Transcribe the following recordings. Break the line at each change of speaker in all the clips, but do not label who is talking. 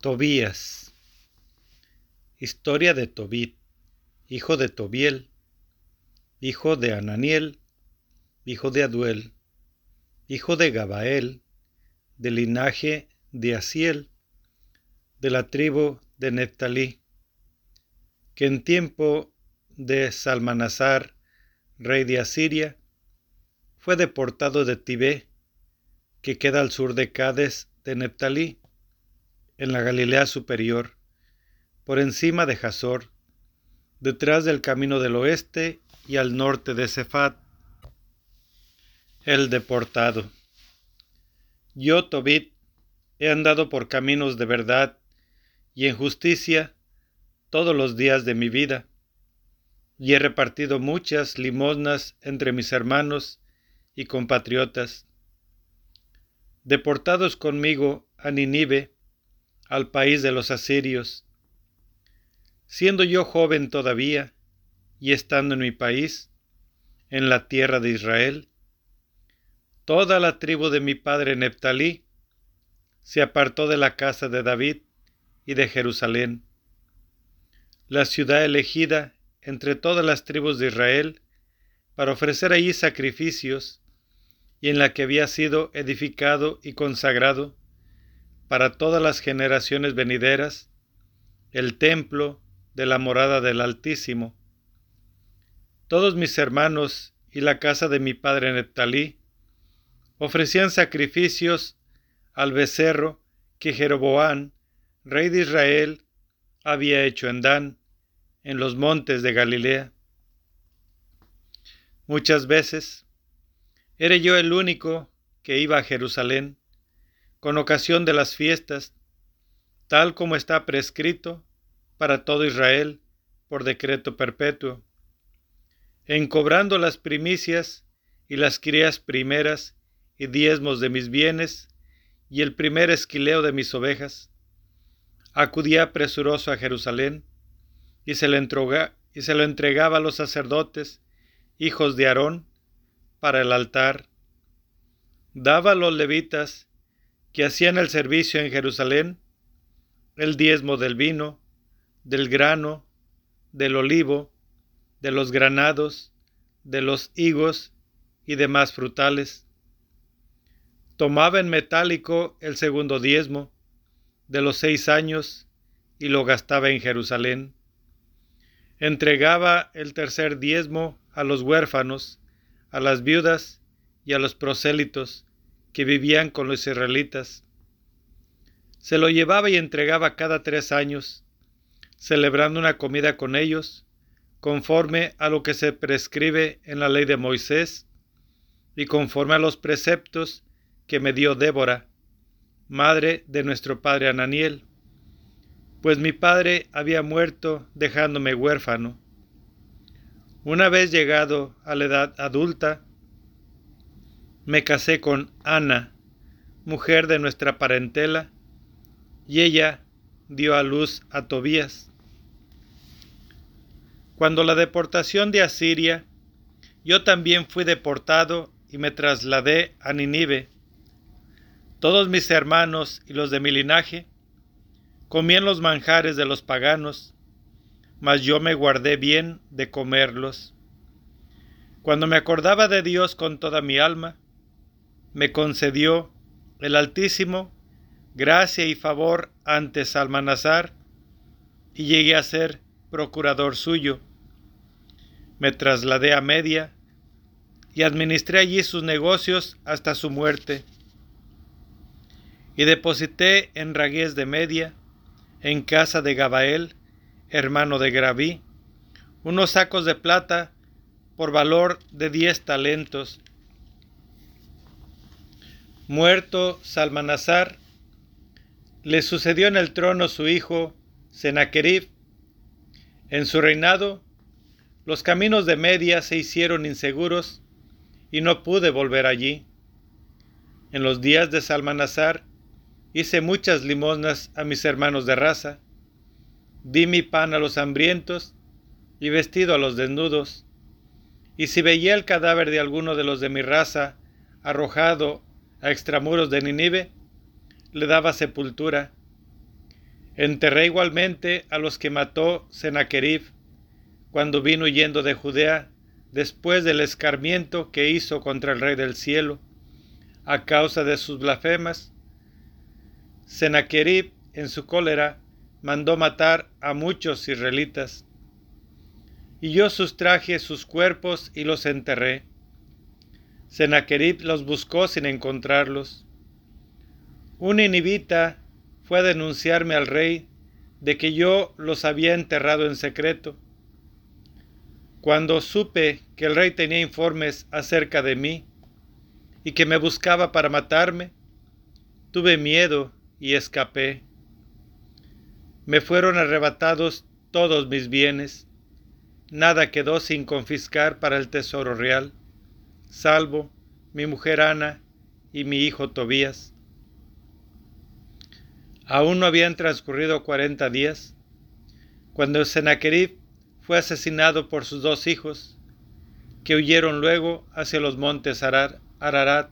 Tobías. Historia de Tobit, hijo de Tobiel, hijo de Ananiel, hijo de Aduel, hijo de Gabael, del linaje de Asiel, de la tribu de Neftalí, que en tiempo de Salmanasar, rey de Asiria, fue deportado de Tibé, que queda al sur de Cades de Neftalí, en la Galilea superior, por encima de Jazor, detrás del camino del oeste y al norte de Cefat. El deportado. Yo, Tobit, he andado por caminos de verdad y en justicia todos los días de mi vida, y he repartido muchas limosnas entre mis hermanos y compatriotas. Deportados conmigo a Ninive, al país de los asirios. Siendo yo joven todavía, y estando en mi país, en la tierra de Israel, toda la tribu de mi padre Neptalí se apartó de la casa de David y de Jerusalén, la ciudad elegida entre todas las tribus de Israel, para ofrecer allí sacrificios, y en la que había sido edificado y consagrado para todas las generaciones venideras, el templo de la morada del Altísimo. Todos mis hermanos y la casa de mi padre Neptalí ofrecían sacrificios al becerro que Jeroboán, rey de Israel, había hecho en Dan, en los montes de Galilea. Muchas veces era yo el único que iba a Jerusalén con ocasión de las fiestas, tal como está prescrito para todo Israel por decreto perpetuo, en cobrando las primicias y las crías primeras y diezmos de mis bienes y el primer esquileo de mis ovejas, acudía presuroso a Jerusalén y se, le y se lo entregaba a los sacerdotes, hijos de Aarón, para el altar. Daba a los levitas que hacían el servicio en Jerusalén, el diezmo del vino, del grano, del olivo, de los granados, de los higos y demás frutales. Tomaba en metálico el segundo diezmo de los seis años y lo gastaba en Jerusalén. Entregaba el tercer diezmo a los huérfanos, a las viudas y a los prosélitos, que vivían con los israelitas. Se lo llevaba y entregaba cada tres años, celebrando una comida con ellos, conforme a lo que se prescribe en la ley de Moisés, y conforme a los preceptos que me dio Débora, madre de nuestro padre Ananiel, pues mi padre había muerto dejándome huérfano. Una vez llegado a la edad adulta, me casé con Ana, mujer de nuestra parentela, y ella dio a luz a Tobías. Cuando la deportación de Asiria, yo también fui deportado y me trasladé a Ninive. Todos mis hermanos y los de mi linaje comían los manjares de los paganos, mas yo me guardé bien de comerlos. Cuando me acordaba de Dios con toda mi alma, me concedió el Altísimo gracia y favor ante Salmanazar y llegué a ser procurador suyo. Me trasladé a Media y administré allí sus negocios hasta su muerte. Y deposité en Ragués de Media, en casa de Gabael, hermano de Graví, unos sacos de plata por valor de diez talentos Muerto Salmanasar, le sucedió en el trono su hijo Sennacherib. En su reinado, los caminos de Media se hicieron inseguros y no pude volver allí. En los días de Salmanasar hice muchas limosnas a mis hermanos de raza, di mi pan a los hambrientos y vestido a los desnudos, y si veía el cadáver de alguno de los de mi raza arrojado a extramuros de Ninive, le daba sepultura. Enterré igualmente a los que mató Sennacherib cuando vino huyendo de Judea después del escarmiento que hizo contra el Rey del Cielo, a causa de sus blasfemas. Sennacherib, en su cólera, mandó matar a muchos israelitas. Y yo sustraje sus cuerpos y los enterré. Sennacherib los buscó sin encontrarlos. Un inhibita fue a denunciarme al rey de que yo los había enterrado en secreto. Cuando supe que el rey tenía informes acerca de mí y que me buscaba para matarme, tuve miedo y escapé. Me fueron arrebatados todos mis bienes, nada quedó sin confiscar para el tesoro real, salvo mi mujer Ana y mi hijo Tobías. Aún no habían transcurrido cuarenta días, cuando Sennacherib fue asesinado por sus dos hijos, que huyeron luego hacia los montes Ararat.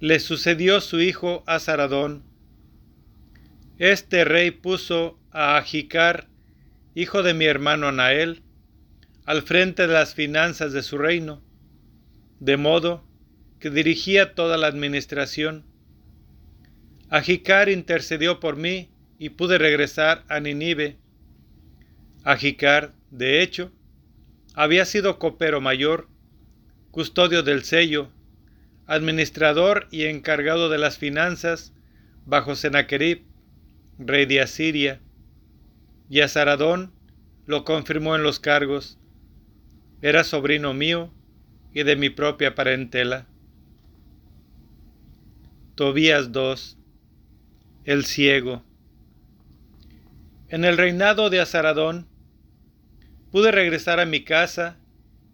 Le sucedió su hijo Azaradón. Este rey puso a Ajicar, hijo de mi hermano Anael, al frente de las finanzas de su reino, de modo que dirigía toda la administración. Ajicar intercedió por mí y pude regresar a Ninive. Ajicar, de hecho, había sido copero mayor, custodio del sello, administrador y encargado de las finanzas bajo Sennacherib, rey de Asiria, y Azaradón lo confirmó en los cargos. Era sobrino mío y de mi propia parentela. Tobías 2 el ciego. En el reinado de Azaradón pude regresar a mi casa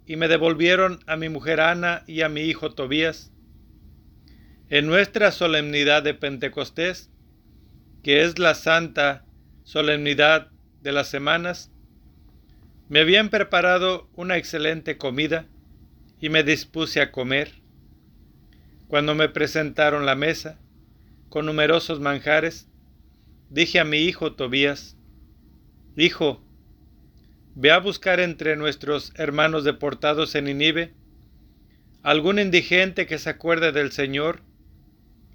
y me devolvieron a mi mujer Ana y a mi hijo Tobías. En nuestra solemnidad de Pentecostés, que es la santa solemnidad de las semanas, me habían preparado una excelente comida y me dispuse a comer. Cuando me presentaron la mesa, con numerosos manjares, dije a mi hijo Tobías, Hijo, ve a buscar entre nuestros hermanos deportados en Ninive algún indigente que se acuerde del Señor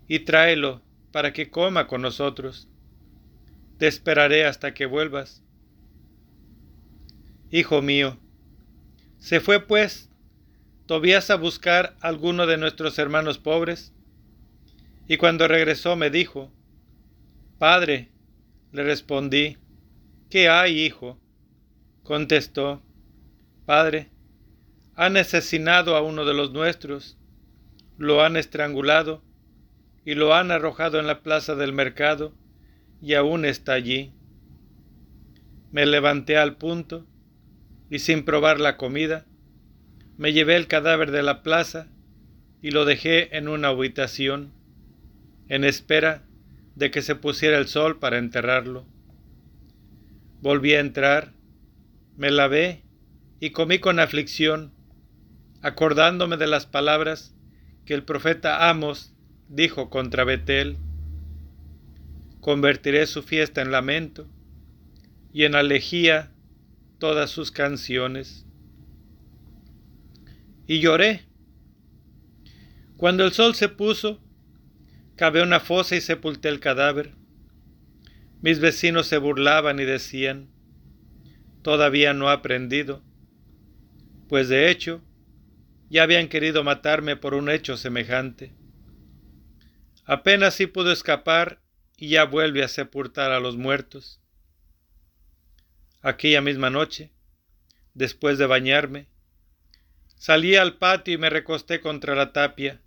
y tráelo para que coma con nosotros. Te esperaré hasta que vuelvas. Hijo mío, se fue pues Tobías a buscar alguno de nuestros hermanos pobres y cuando regresó me dijo, Padre, le respondí, ¿qué hay, hijo? Contestó, Padre, han asesinado a uno de los nuestros, lo han estrangulado y lo han arrojado en la plaza del mercado y aún está allí. Me levanté al punto y sin probar la comida, me llevé el cadáver de la plaza y lo dejé en una habitación en espera de que se pusiera el sol para enterrarlo. Volví a entrar, me lavé y comí con aflicción, acordándome de las palabras que el profeta Amos dijo contra Betel. Convertiré su fiesta en lamento y en alegía todas sus canciones. Y lloré. Cuando el sol se puso, Cavé una fosa y sepulté el cadáver. Mis vecinos se burlaban y decían, todavía no ha aprendido, pues de hecho ya habían querido matarme por un hecho semejante. Apenas sí pudo escapar y ya vuelve a sepultar a los muertos. Aquella misma noche, después de bañarme, salí al patio y me recosté contra la tapia,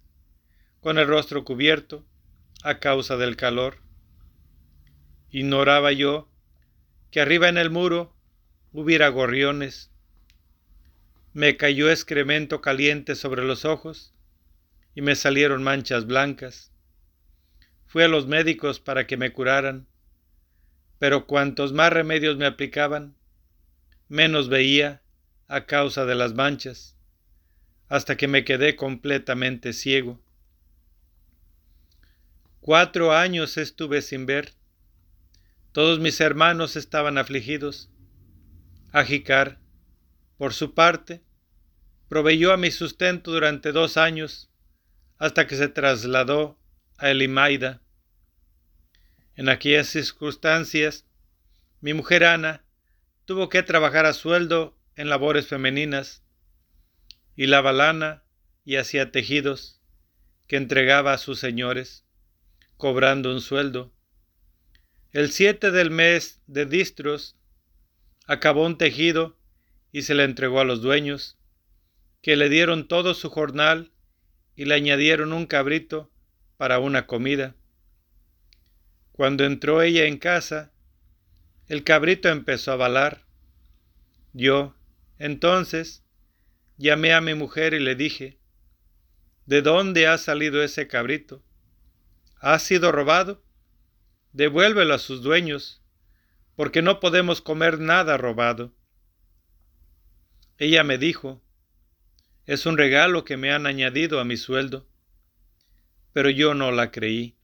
con el rostro cubierto, a causa del calor. Ignoraba yo que arriba en el muro hubiera gorriones. Me cayó excremento caliente sobre los ojos y me salieron manchas blancas. Fui a los médicos para que me curaran, pero cuantos más remedios me aplicaban, menos veía a causa de las manchas, hasta que me quedé completamente ciego. Cuatro años estuve sin ver, Todos mis hermanos estaban afligidos. Ajicar, por su parte, proveyó a mi sustento durante dos años, hasta que se trasladó a Elimaida. En aquellas circunstancias, mi mujer Ana tuvo que trabajar a sueldo en labores femeninas, y la lana y hacía tejidos que entregaba a sus señores, cobrando un sueldo. El 7 del mes de Distros acabó un tejido y se le entregó a los dueños, que le dieron todo su jornal y le añadieron un cabrito para una comida. Cuando entró ella en casa, el cabrito empezó a balar. Yo, entonces, llamé a mi mujer y le dije, ¿De dónde ha salido ese cabrito? ¿Ha sido robado? Devuélvelo a sus dueños, porque no podemos comer nada robado. Ella me dijo, es un regalo que me han añadido a mi sueldo. Pero yo no la creí.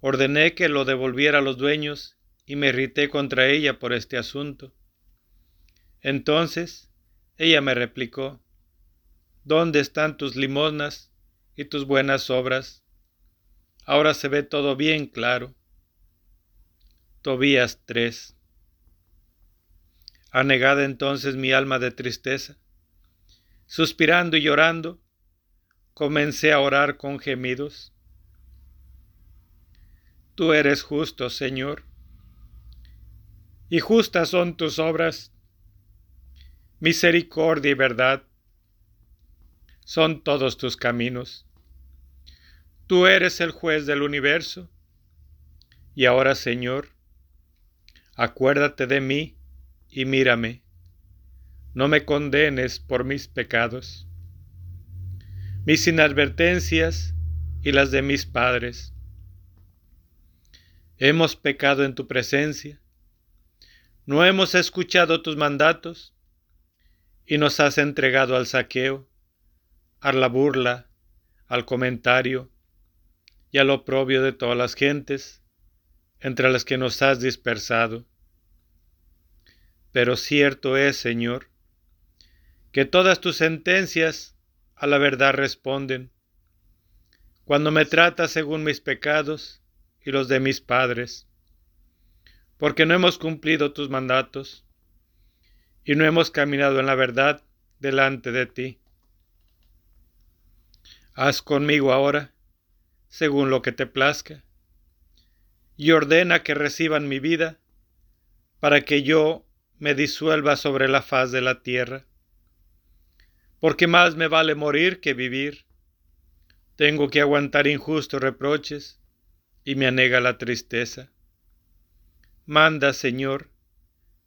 Ordené que lo devolviera a los dueños y me irrité contra ella por este asunto. Entonces ella me replicó, ¿Dónde están tus limosnas y tus buenas obras? Ahora se ve todo bien claro. Tobías 3. Anegada entonces mi alma de tristeza, suspirando y llorando, comencé a orar con gemidos. Tú eres justo, Señor, y justas son tus obras misericordia y verdad son todos tus caminos. Tú eres el juez del universo. Y ahora, Señor, acuérdate de mí y mírame. No me condenes por mis pecados, mis inadvertencias y las de mis padres. Hemos pecado en tu presencia, no hemos escuchado tus mandatos y nos has entregado al saqueo, a la burla, al comentario y al oprobio de todas las gentes, entre las que nos has dispersado. Pero cierto es, Señor, que todas tus sentencias a la verdad responden, cuando me tratas según mis pecados y los de mis padres, porque no hemos cumplido tus mandatos y no hemos caminado en la verdad delante de ti. Haz conmigo ahora, según lo que te plazca, y ordena que reciban mi vida, para que yo me disuelva sobre la faz de la tierra. Porque más me vale morir que vivir. Tengo que aguantar injustos reproches, y me anega la tristeza. Manda, Señor,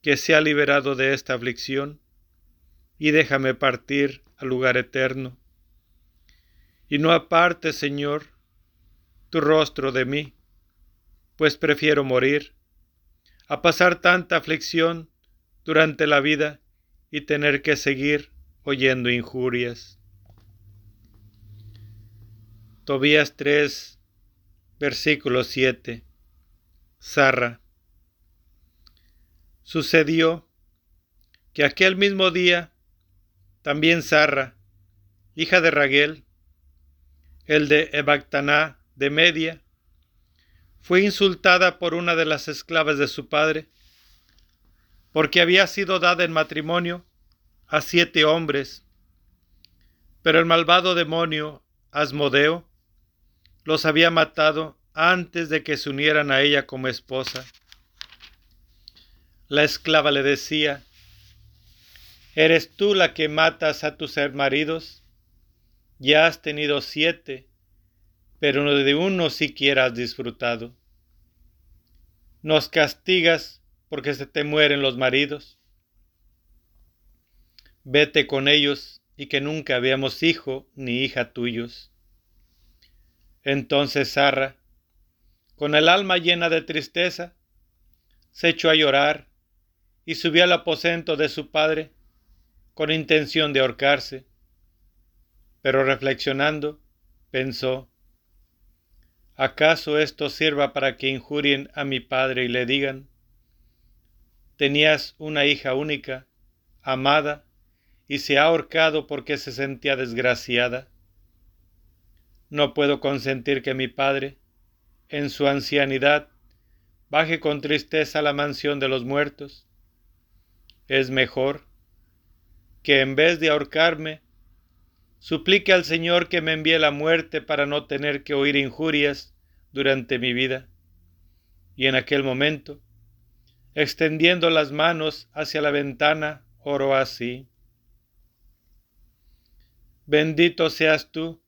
que sea liberado de esta aflicción, y déjame partir al lugar eterno. Y no aparte, Señor, tu rostro de mí, pues prefiero morir a pasar tanta aflicción durante la vida y tener que seguir oyendo injurias. Tobías 3, versículo 7. Zarra. Sucedió que aquel mismo día también Sarra, hija de Raguel, el de Ebactaná de Media, fue insultada por una de las esclavas de su padre, porque había sido dada en matrimonio a siete hombres. Pero el malvado demonio, Asmodeo, los había matado antes de que se unieran a ella como esposa. La esclava le decía, ¿Eres tú la que matas a tus maridos? Ya has tenido siete, pero de uno siquiera has disfrutado. Nos castigas porque se te mueren los maridos. Vete con ellos y que nunca veamos hijo ni hija tuyos. Entonces Sarra, con el alma llena de tristeza, se echó a llorar y subió al aposento de su padre con intención de ahorcarse. Pero reflexionando, pensó, ¿Acaso esto sirva para que injurien a mi padre y le digan, tenías una hija única, amada, y se ha ahorcado porque se sentía desgraciada? No puedo consentir que mi padre, en su ancianidad, baje con tristeza a la mansión de los muertos. Es mejor que en vez de ahorcarme, Suplique al Señor que me envíe la muerte para no tener que oír injurias durante mi vida. Y en aquel momento, extendiendo las manos hacia la ventana, oró así. Bendito seas tú,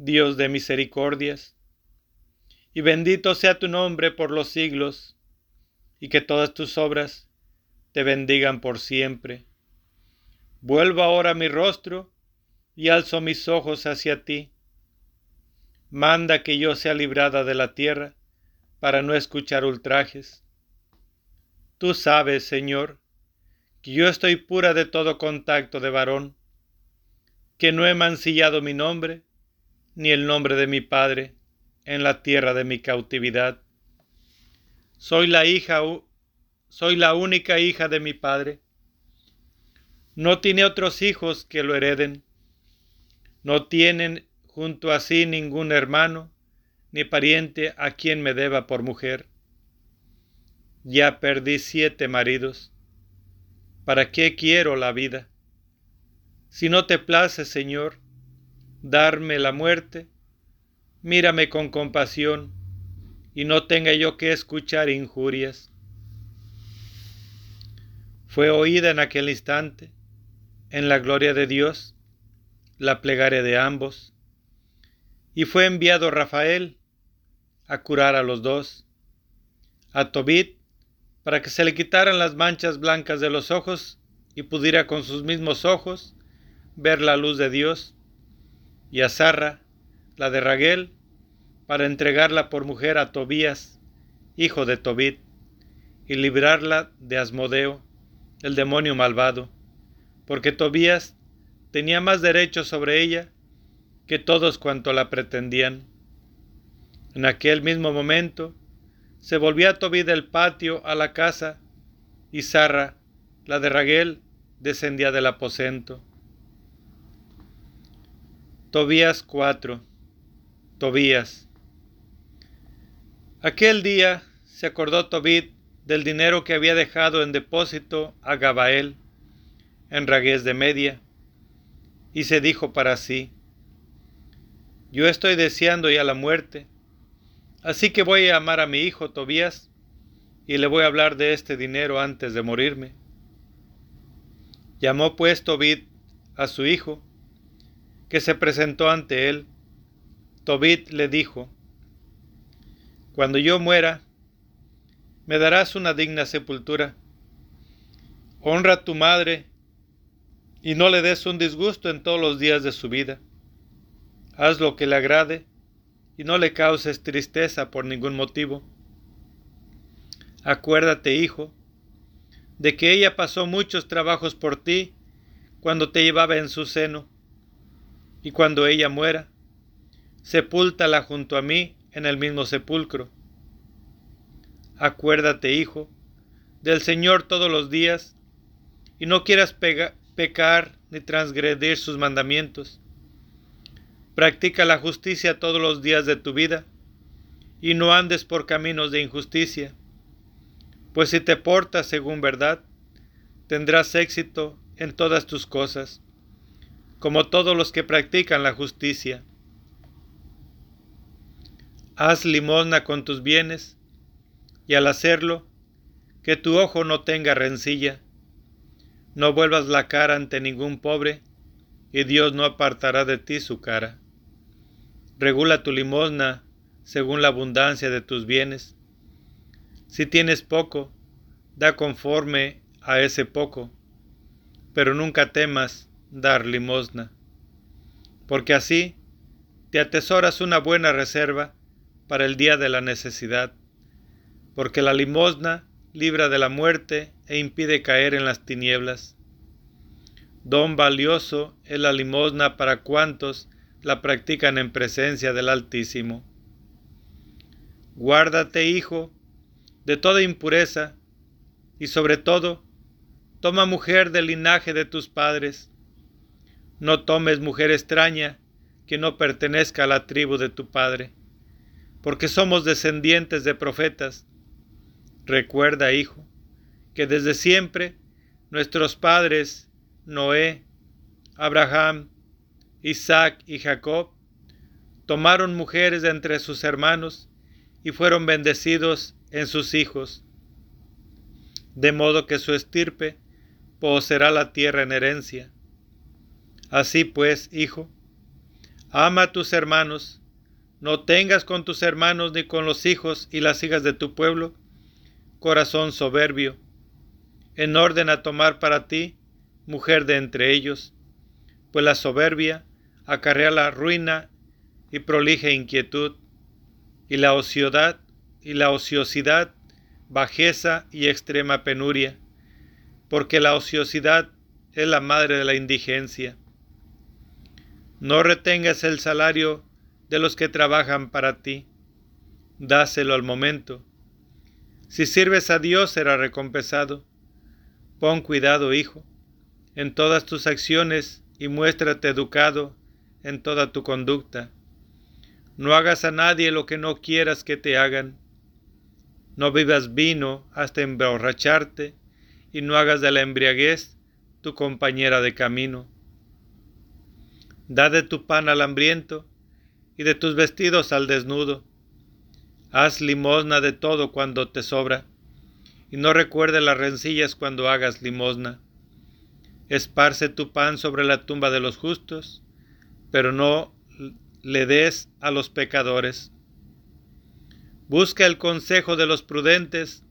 Dios de misericordias, y bendito sea tu nombre por los siglos, y que todas tus obras te bendigan por siempre. Vuelvo ahora mi rostro y alzo mis ojos hacia ti. Manda que yo sea librada de la tierra para no escuchar ultrajes. Tú sabes, Señor, que yo estoy pura de todo contacto de varón, que no he mancillado mi nombre ni el nombre de mi Padre en la tierra de mi cautividad. Soy la hija, soy la única hija de mi Padre. No tiene otros hijos que lo hereden no tienen junto a sí ningún hermano ni pariente a quien me deba por mujer. Ya perdí siete maridos. ¿Para qué quiero la vida? Si no te place, Señor, darme la muerte, mírame con compasión y no tenga yo que escuchar injurias. Fue oída en aquel instante, en la gloria de Dios, la plegaria de ambos, y fue enviado Rafael a curar a los dos, a Tobit, para que se le quitaran las manchas blancas de los ojos y pudiera con sus mismos ojos ver la luz de Dios, y a Sarra, la de Raguel, para entregarla por mujer a Tobías, hijo de Tobit, y librarla de Asmodeo, el demonio malvado, porque Tobías tenía más derecho sobre ella que todos cuanto la pretendían. En aquel mismo momento se volvía Tobí del patio a la casa y Sarra, la de Raguel, descendía del aposento. Tobías 4. Tobías. Aquel día se acordó Tobit del dinero que había dejado en depósito a Gabael en Ragués de Media y se dijo para sí, yo estoy deseando ya la muerte, así que voy a llamar a mi hijo Tobías y le voy a hablar de este dinero antes de morirme. Llamó pues Tobit a su hijo, que se presentó ante él. Tobit le dijo, Cuando yo muera, me darás una digna sepultura. Honra a tu madre y no le des un disgusto en todos los días de su vida. Haz lo que le agrade y no le causes tristeza por ningún motivo. Acuérdate, hijo, de que ella pasó muchos trabajos por ti cuando te llevaba en su seno, y cuando ella muera, sepúltala junto a mí en el mismo sepulcro. Acuérdate, hijo, del Señor todos los días, y no quieras pecar ni transgredir sus mandamientos. Practica la justicia todos los días de tu vida y no andes por caminos de injusticia, pues si te portas según verdad, tendrás éxito en todas tus cosas, como todos los que practican la justicia. Haz limosna con tus bienes, y al hacerlo, que tu ojo no tenga rencilla no vuelvas la cara ante ningún pobre, y Dios no apartará de ti su cara. Regula tu limosna según la abundancia de tus bienes. Si tienes poco, da conforme a ese poco, pero nunca temas dar limosna, porque así te atesoras una buena reserva para el día de la necesidad, porque la limosna libra de la muerte e impide caer en las tinieblas. Don valioso es la limosna para cuantos la practican en presencia del Altísimo. Guárdate, hijo, de toda impureza, y sobre todo, toma mujer del linaje de tus padres. No tomes mujer extraña que no pertenezca a la tribu de tu padre, porque somos descendientes de profetas. Recuerda, hijo, que desde siempre nuestros padres, Noé, Abraham, Isaac y Jacob, tomaron mujeres de entre sus hermanos y fueron bendecidos en sus hijos, de modo que su estirpe poseerá la tierra en herencia. Así pues, hijo, ama a tus hermanos, no tengas con tus hermanos ni con los hijos y las hijas de tu pueblo corazón soberbio, en orden a tomar para ti mujer de entre ellos, pues la soberbia acarrea la ruina y prolija inquietud, y la ociosidad y la ociosidad bajeza y extrema penuria, porque la ociosidad es la madre de la indigencia. No retengas el salario de los que trabajan para ti, dáselo al momento. Si sirves a Dios será recompensado. Pon cuidado, hijo, en todas tus acciones y muéstrate educado en toda tu conducta. No hagas a nadie lo que no quieras que te hagan. No bebas vino hasta emborracharte y no hagas de la embriaguez tu compañera de camino. Da de tu pan al hambriento y de tus vestidos al desnudo. Haz limosna de todo cuando te sobra y no recuerde las rencillas cuando hagas limosna. Esparce tu pan sobre la tumba de los justos, pero no le des a los pecadores. Busca el consejo de los prudentes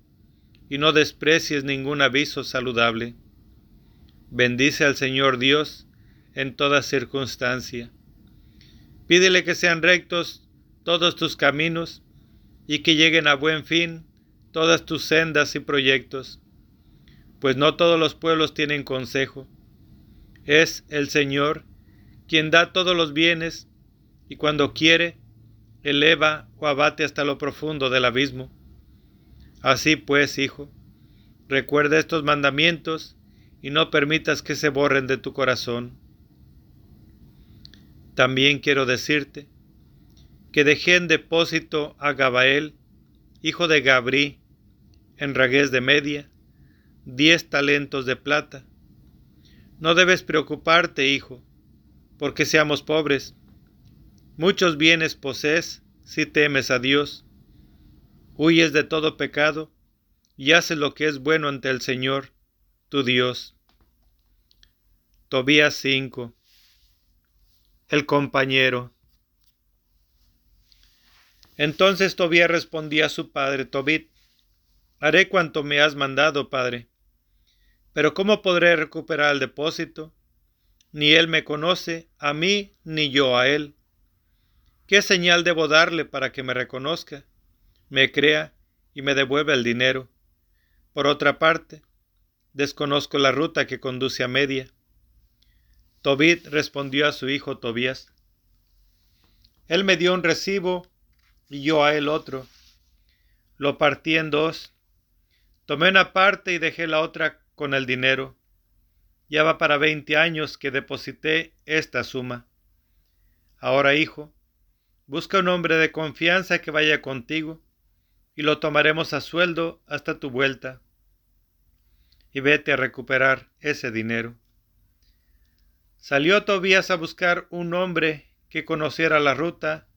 y no desprecies ningún aviso saludable. Bendice al Señor Dios en toda circunstancia. Pídele que sean rectos todos tus caminos y que lleguen a buen fin todas tus sendas y proyectos, pues no todos los pueblos tienen consejo. Es el Señor quien da todos los bienes y cuando quiere, eleva o abate hasta lo profundo del abismo. Así pues, hijo, recuerda estos mandamientos y no permitas que se borren de tu corazón. También quiero decirte que dejé en depósito a Gabael, hijo de Gabrí, en Ragués de Media, diez talentos de plata. No debes preocuparte, hijo, porque seamos pobres. Muchos bienes posees si temes a Dios. Huyes de todo pecado y haces lo que es bueno ante el Señor, tu Dios. Tobías 5 El compañero Entonces Tobías respondía a su padre Tobit, Haré cuanto me has mandado, padre. Pero ¿cómo podré recuperar el depósito? Ni él me conoce, a mí, ni yo a él. ¿Qué señal debo darle para que me reconozca, me crea y me devuelva el dinero? Por otra parte, desconozco la ruta que conduce a Media. Tobit respondió a su hijo Tobías. Él me dio un recibo y yo a él otro. Lo partí en dos Tomé una parte y dejé la otra con el dinero. Ya va para veinte años que deposité esta suma. Ahora, hijo, busca un hombre de confianza que vaya contigo, y lo tomaremos a sueldo hasta tu vuelta. Y vete a recuperar ese dinero. Salió Tobías a buscar un hombre que conociera la ruta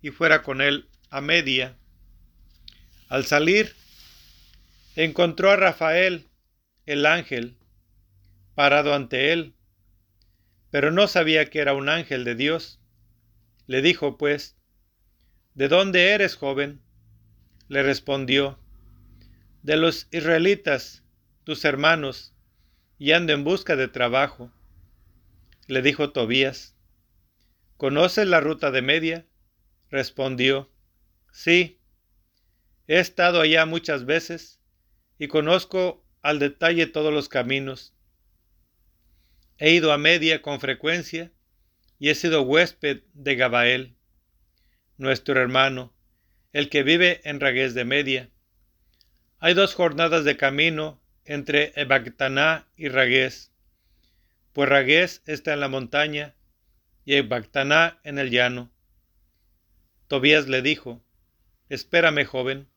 y fuera con él a media. Al salir, encontró a Rafael, el ángel, parado ante él, pero no sabía que era un ángel de Dios. Le dijo, pues, ¿De dónde eres, joven? Le respondió, De los israelitas, tus hermanos, y ando en busca de trabajo. Le dijo Tobías, ¿Conoces la ruta de Media? Respondió, Sí, he estado allá muchas veces y conozco al detalle todos los caminos. He ido a Media con frecuencia y he sido huésped de Gabael, nuestro hermano, el que vive en Ragués de Media. Hay dos jornadas de camino entre Ebactaná y Ragués, pues Ragués está en la montaña y Ebactaná en el llano. Tobías le dijo, Espérame, joven,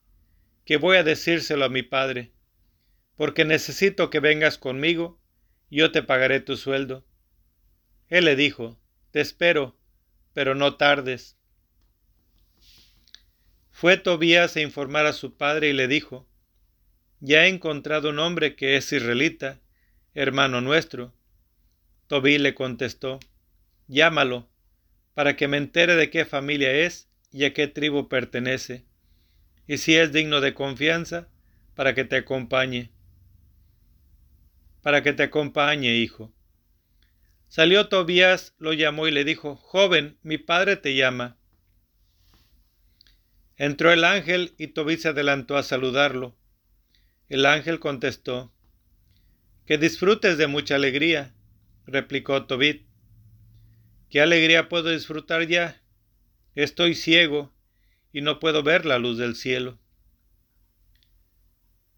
que voy a decírselo a mi padre, porque necesito que vengas conmigo y yo te pagaré tu sueldo. Él le dijo, Te espero, pero no tardes. Fue Tobías a informar a su padre y le dijo, Ya he encontrado un hombre que es israelita, hermano nuestro. Tobí le contestó, Llámalo, para que me entere de qué familia es y a qué tribu pertenece, y si es digno de confianza, para que te acompañe. Para que te acompañe, hijo. Salió Tobías, lo llamó y le dijo, Joven, mi padre te llama. Entró el ángel y Tobit se adelantó a saludarlo. El ángel contestó, Que disfrutes de mucha alegría, replicó Tobit. ¿Qué alegría puedo disfrutar ya? Estoy ciego y no puedo ver la luz del cielo.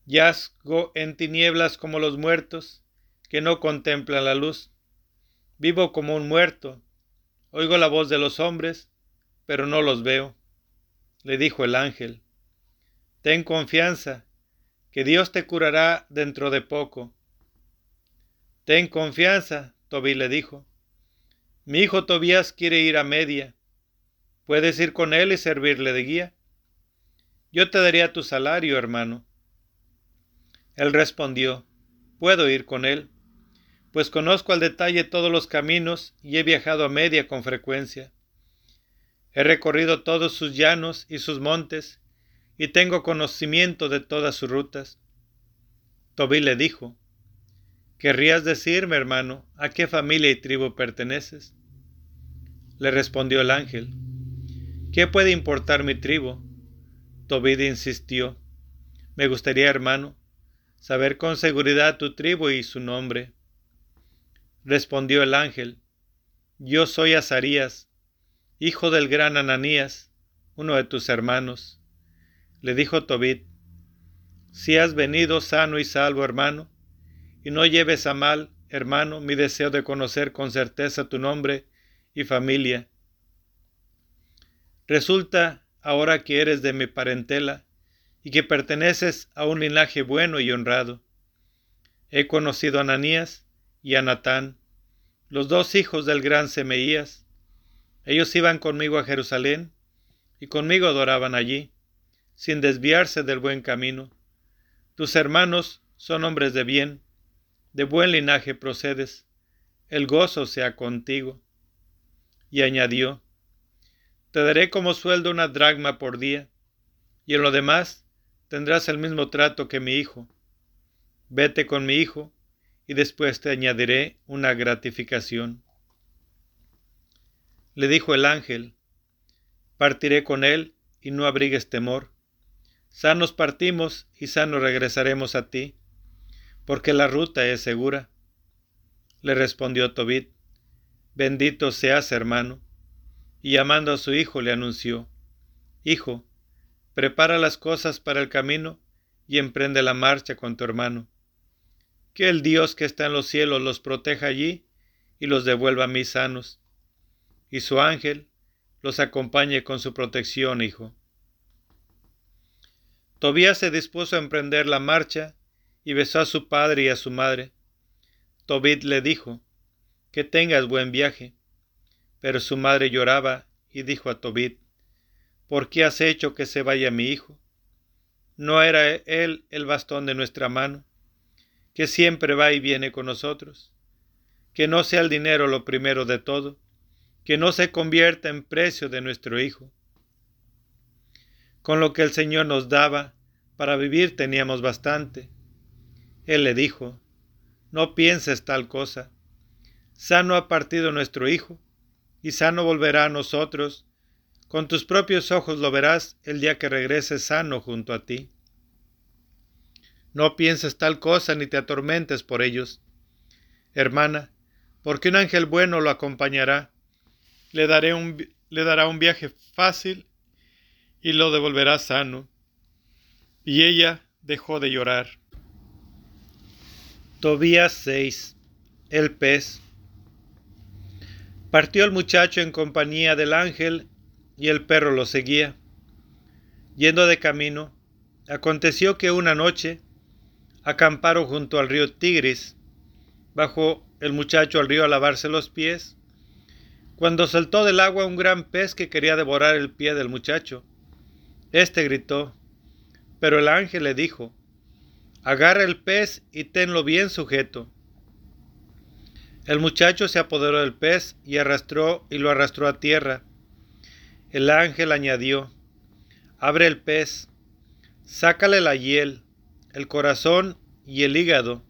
Yazgo en tinieblas como los muertos, que no contemplan la luz. Vivo como un muerto, oigo la voz de los hombres, pero no los veo le dijo el ángel, ten confianza, que Dios te curará dentro de poco. Ten confianza, Tobí le dijo. Mi hijo Tobías quiere ir a media. ¿Puedes ir con él y servirle de guía? Yo te daría tu salario, hermano. Él respondió, puedo ir con él, pues conozco al detalle todos los caminos y he viajado a media con frecuencia. He recorrido todos sus llanos y sus montes, y tengo conocimiento de todas sus rutas. Tobí le dijo, ¿Querrías decirme, hermano, a qué familia y tribu perteneces? Le respondió el ángel, ¿qué puede importar mi tribu? Tobid insistió, me gustaría, hermano, saber con seguridad tu tribu y su nombre. Respondió el ángel, yo soy Azarías, hijo del gran Ananías, uno de tus hermanos. Le dijo Tobit, si has venido sano y salvo, hermano, y no lleves a mal, hermano, mi deseo de conocer con certeza tu nombre y familia. Resulta ahora que eres de mi parentela y que perteneces a un linaje bueno y honrado. He conocido a Ananías y a Natán, los dos hijos del gran Semeías, ellos iban conmigo a Jerusalén y conmigo adoraban allí, sin desviarse del buen camino. Tus hermanos son hombres de bien, de buen linaje procedes, el gozo sea contigo. Y añadió, Te daré como sueldo una dragma por día, y en lo demás tendrás el mismo trato que mi hijo. Vete con mi hijo, y después te añadiré una gratificación. Le dijo el ángel, Partiré con él y no abrigues temor. Sanos partimos y sanos regresaremos a ti, porque la ruta es segura. Le respondió Tobit, Bendito seas, hermano. Y llamando a su hijo le anunció, Hijo, prepara las cosas para el camino y emprende la marcha con tu hermano. Que el Dios que está en los cielos los proteja allí y los devuelva a mí sanos y su ángel los acompañe con su protección, hijo. Tobías se dispuso a emprender la marcha y besó a su padre y a su madre. Tobit le dijo, que tengas buen viaje. Pero su madre lloraba y dijo a Tobit, ¿por qué has hecho que se vaya mi hijo? ¿No era él el bastón de nuestra mano, que siempre va y viene con nosotros? Que no sea el dinero lo primero de todo, que no se convierta en precio de nuestro Hijo. Con lo que el Señor nos daba para vivir teníamos bastante. Él le dijo, no pienses tal cosa. Sano ha partido nuestro Hijo, y sano volverá a nosotros. Con tus propios ojos lo verás el día que regrese sano junto a ti. No pienses tal cosa ni te atormentes por ellos. Hermana, porque un ángel bueno lo acompañará le, daré dará un viaje fácil y lo devolverá sano. Y ella dejó de llorar. Tobías 6. El pez. Partió el muchacho en compañía del ángel y el perro lo seguía. Yendo de camino, aconteció que una noche acamparon junto al río Tigris. Bajó el muchacho al río a lavarse los pies, cuando saltó del agua un gran pez que quería devorar el pie del muchacho. Este gritó, pero el ángel le dijo, agarra el pez y tenlo bien sujeto. El muchacho se apoderó del pez y arrastró y lo arrastró a tierra. El ángel añadió, abre el pez, sácale la hiel, el corazón y el hígado,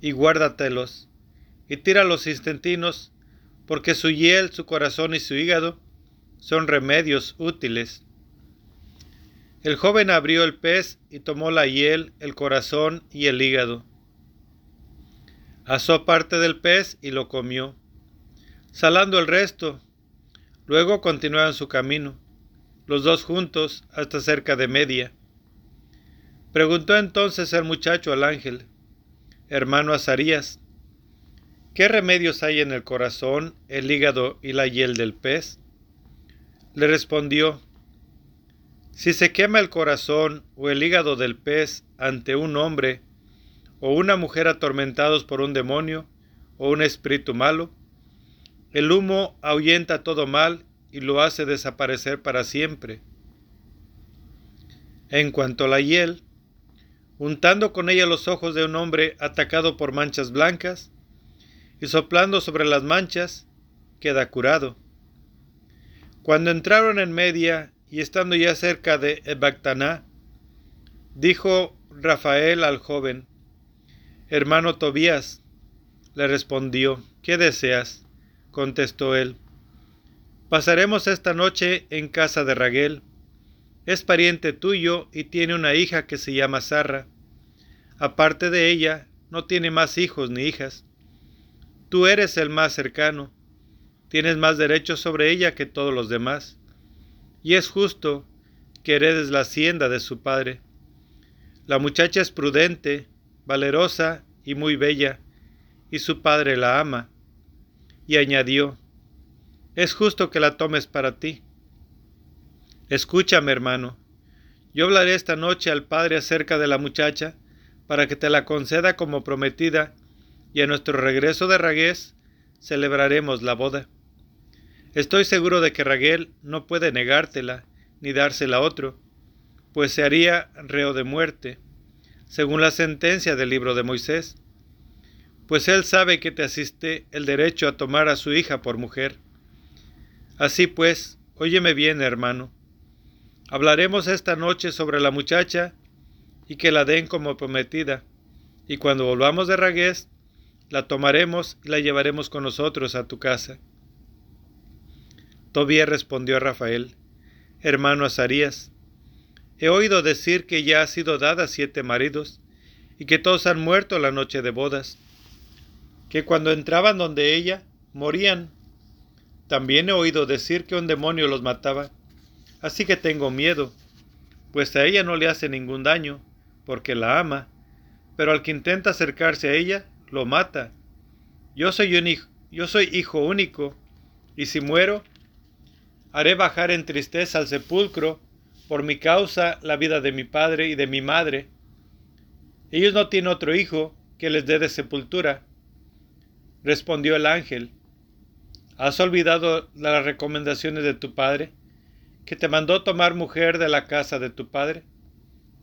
y guárdatelos, y tira los intestinos, porque su hiel, su corazón y su hígado son remedios útiles. El joven abrió el pez y tomó la hiel, el corazón y el hígado. Asó parte del pez y lo comió, salando el resto. Luego continuaron su camino, los dos juntos hasta cerca de media. Preguntó entonces el muchacho al ángel, hermano Azarías, ¿qué remedios hay en el corazón, el hígado y la hiel del pez? Le respondió, si se quema el corazón o el hígado del pez ante un hombre o una mujer atormentados por un demonio o un espíritu malo, el humo ahuyenta todo mal y lo hace desaparecer para siempre. En cuanto a la hiel, untando con ella los ojos de un hombre atacado por manchas blancas, y soplando sobre las manchas, queda curado. Cuando entraron en media y estando ya cerca de Ebactaná, dijo Rafael al joven, Hermano Tobías, le respondió, ¿qué deseas? contestó él. Pasaremos esta noche en casa de Raguel. Es pariente tuyo y tiene una hija que se llama Sarra. Aparte de ella, no tiene más hijos ni hijas. Tú eres el más cercano. Tienes más derechos sobre ella que todos los demás y es justo que heredes la hacienda de su padre. La muchacha es prudente, valerosa y muy bella, y su padre la ama. Y añadió, es justo que la tomes para ti. Escúchame, hermano, yo hablaré esta noche al padre acerca de la muchacha, para que te la conceda como prometida, y a nuestro regreso de Ragués celebraremos la boda. Estoy seguro de que Raguel no puede negártela ni dársela a otro, pues se haría reo de muerte, según la sentencia del libro de Moisés, pues él sabe que te asiste el derecho a tomar a su hija por mujer. Así pues, óyeme bien, hermano. Hablaremos esta noche sobre la muchacha y que la den como prometida, y cuando volvamos de Ragués, la tomaremos y la llevaremos con nosotros a tu casa. Tobías respondió a Rafael, hermano Azarías, he oído decir que ya ha sido dada siete maridos, y que todos han muerto la noche de bodas, que cuando entraban donde ella, morían. También he oído decir que un demonio los mataba, así que tengo miedo, pues a ella no le hace ningún daño, porque la ama, pero al que intenta acercarse a ella, lo mata. Yo soy un hijo, yo soy hijo único, y si muero, haré bajar en tristeza al sepulcro por mi causa la vida de mi padre y de mi madre. Ellos no tienen otro hijo que les dé de sepultura. Respondió el ángel, ¿has olvidado las recomendaciones de tu padre, que te mandó tomar mujer de la casa de tu padre?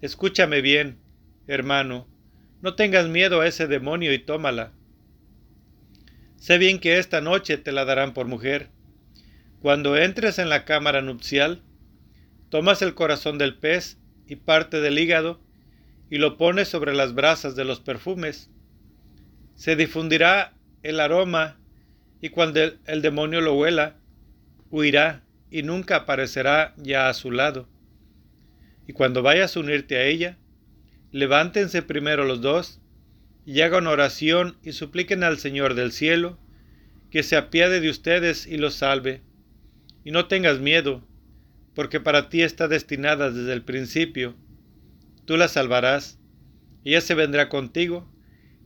Escúchame bien, hermano, no tengas miedo a ese demonio y tómala. Sé bien que esta noche te la darán por mujer cuando entres en la cámara nupcial, tomas el corazón del pez y parte del hígado y lo pones sobre las brasas de los perfumes. Se difundirá el aroma y cuando el, demonio lo huela, huirá y nunca aparecerá ya a su lado. Y cuando vayas a unirte a ella, levántense primero los dos y hagan oración y supliquen al Señor del cielo que se apiade de ustedes y los salve y no tengas miedo, porque para ti está destinada desde el principio. Tú la salvarás, ella se vendrá contigo,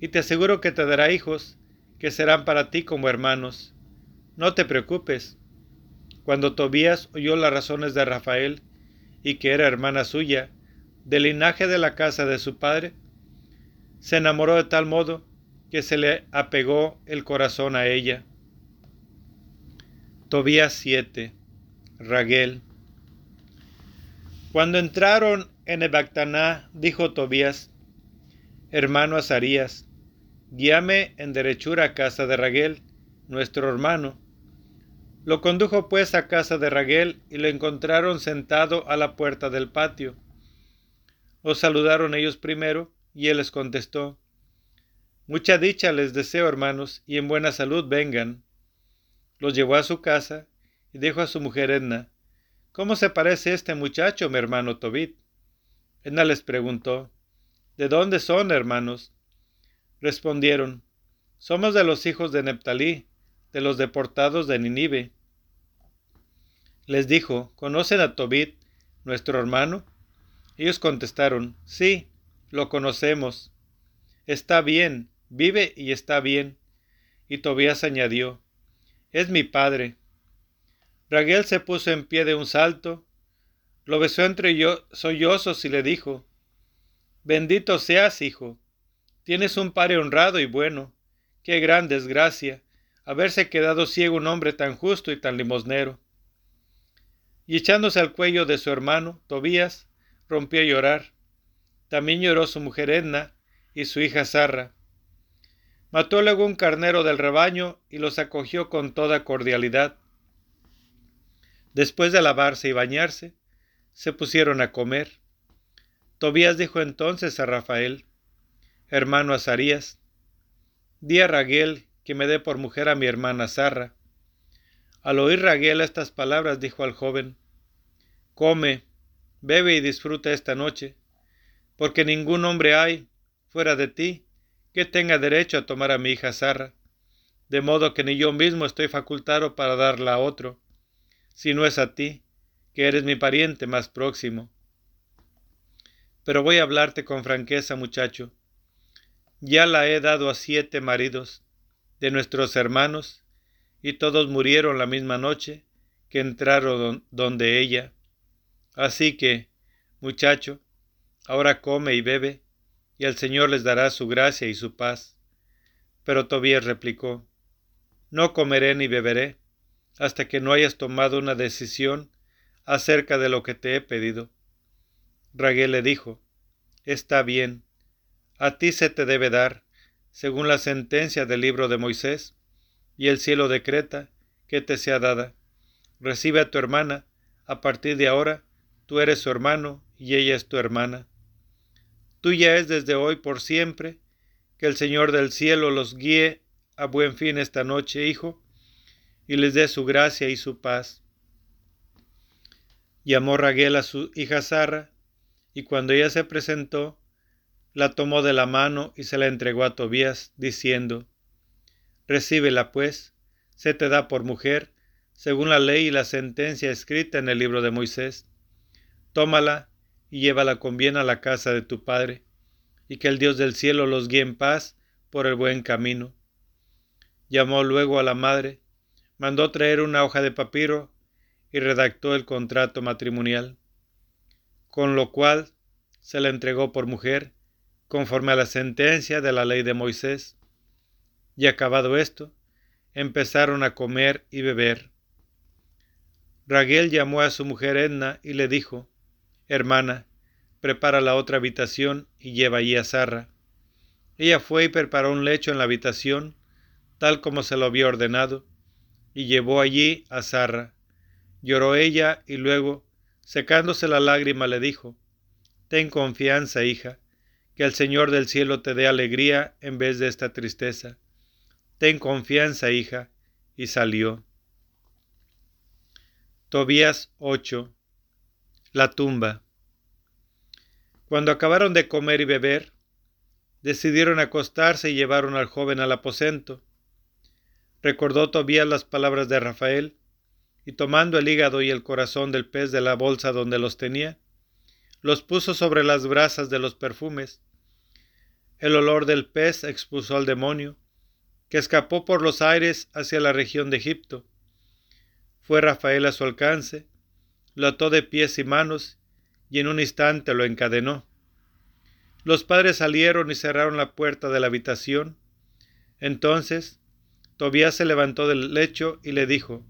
y te aseguro que te dará hijos, que serán para ti como hermanos. No te preocupes. Cuando Tobías oyó las razones de Rafael, y que era hermana suya, del linaje de la casa de su padre, se enamoró de tal modo que se le apegó el corazón a ella. Tobías 7. Raguel. Cuando entraron en Ebactaná, dijo Tobías, hermano Azarías, guíame en derechura a casa de Raguel, nuestro hermano. Lo condujo pues a casa de Raguel y lo encontraron sentado a la puerta del patio. Os saludaron ellos primero, y él les contestó, Mucha dicha les deseo, hermanos, y en buena salud vengan. Los llevó a su casa y dijo a su mujer Edna, ¿Cómo se parece este muchacho, mi hermano Tobit? Edna les preguntó, ¿De dónde son, hermanos? Respondieron, Somos de los hijos de Neptalí, de los deportados de Ninive. Les dijo, ¿conocen a Tobit, nuestro hermano? Ellos contestaron, Sí, lo conocemos. Está bien, vive y está bien. Y Tobías añadió, Es mi padre. Raguel se puso en pie de un salto, lo besó entre sollozos y le dijo, Bendito seas, hijo, tienes un padre honrado y bueno, qué gran desgracia, haberse quedado ciego un hombre tan justo y tan limosnero. Y echándose al cuello de su hermano, Tobías, rompió a llorar. También lloró su mujer Edna y su hija Sarra. Mató luego un carnero del rebaño y los acogió con toda cordialidad. Después de lavarse y bañarse, se pusieron a comer. Tobías dijo entonces a Rafael, hermano Azarías, di a Raguel que me dé por mujer a mi hermana Sarra. Al oír Raguel estas palabras dijo al joven, Come, bebe y disfruta esta noche, porque ningún hombre hay, fuera de ti, que tenga derecho a tomar a mi hija Sarra, de modo que ni yo mismo estoy facultado para darla a otro si no es a ti, que eres mi pariente más próximo. Pero voy a hablarte con franqueza, muchacho. Ya la he dado a siete maridos de nuestros hermanos, y todos murieron la misma noche que entraron donde ella. Así que, muchacho, ahora come y bebe, y el Señor les dará su gracia y su paz. Pero Tobías replicó, No comeré ni beberé, hasta que no hayas tomado una decisión acerca de lo que te he pedido. Raguel le dijo, Está bien, a ti se te debe dar, según la sentencia del libro de Moisés, y el cielo decreta que te sea dada. Recibe a tu hermana, a partir de ahora tú eres su hermano y ella es tu hermana. Tuya es desde hoy por siempre, que el Señor del cielo los guíe a buen fin esta noche, hijo, y les dé su gracia y su paz. Llamó Raguel a su hija Sara, y cuando ella se presentó, la tomó de la mano y se la entregó a Tobías, diciendo, Recíbela pues, se te da por mujer, según la ley y la sentencia escrita en el libro de Moisés. Tómala y llévala con bien a la casa de tu padre, y que el Dios del cielo los guíe en paz por el buen camino. Llamó luego a la madre, mandó traer una hoja de papiro y redactó el contrato matrimonial, con lo cual se la entregó por mujer, conforme a la sentencia de la ley de Moisés. Y acabado esto, empezaron a comer y beber. Raguel llamó a su mujer Edna y le dijo, Hermana, prepara la otra habitación y lleva allí a Sarra. Ella fue y preparó un lecho en la habitación, tal como se lo había ordenado, y llevó allí a Sarra. Lloró ella y luego, secándose la lágrima, le dijo, Ten confianza, hija, que el Señor del cielo te dé alegría en vez de esta tristeza. Ten confianza, hija, y salió. Tobías 8. La tumba. Cuando acabaron de comer y beber, decidieron acostarse y llevaron al joven al aposento recordó Tobías las palabras de Rafael, y tomando el hígado y el corazón del pez de la bolsa donde los tenía, los puso sobre las brasas de los perfumes. El olor del pez expulsó al demonio, que escapó por los aires hacia la región de Egipto. Fue Rafael a su alcance, lo ató de pies y manos, y en un instante lo encadenó. Los padres salieron y cerraron la puerta de la habitación. Entonces, Tobías se levantó del lecho y le dijo,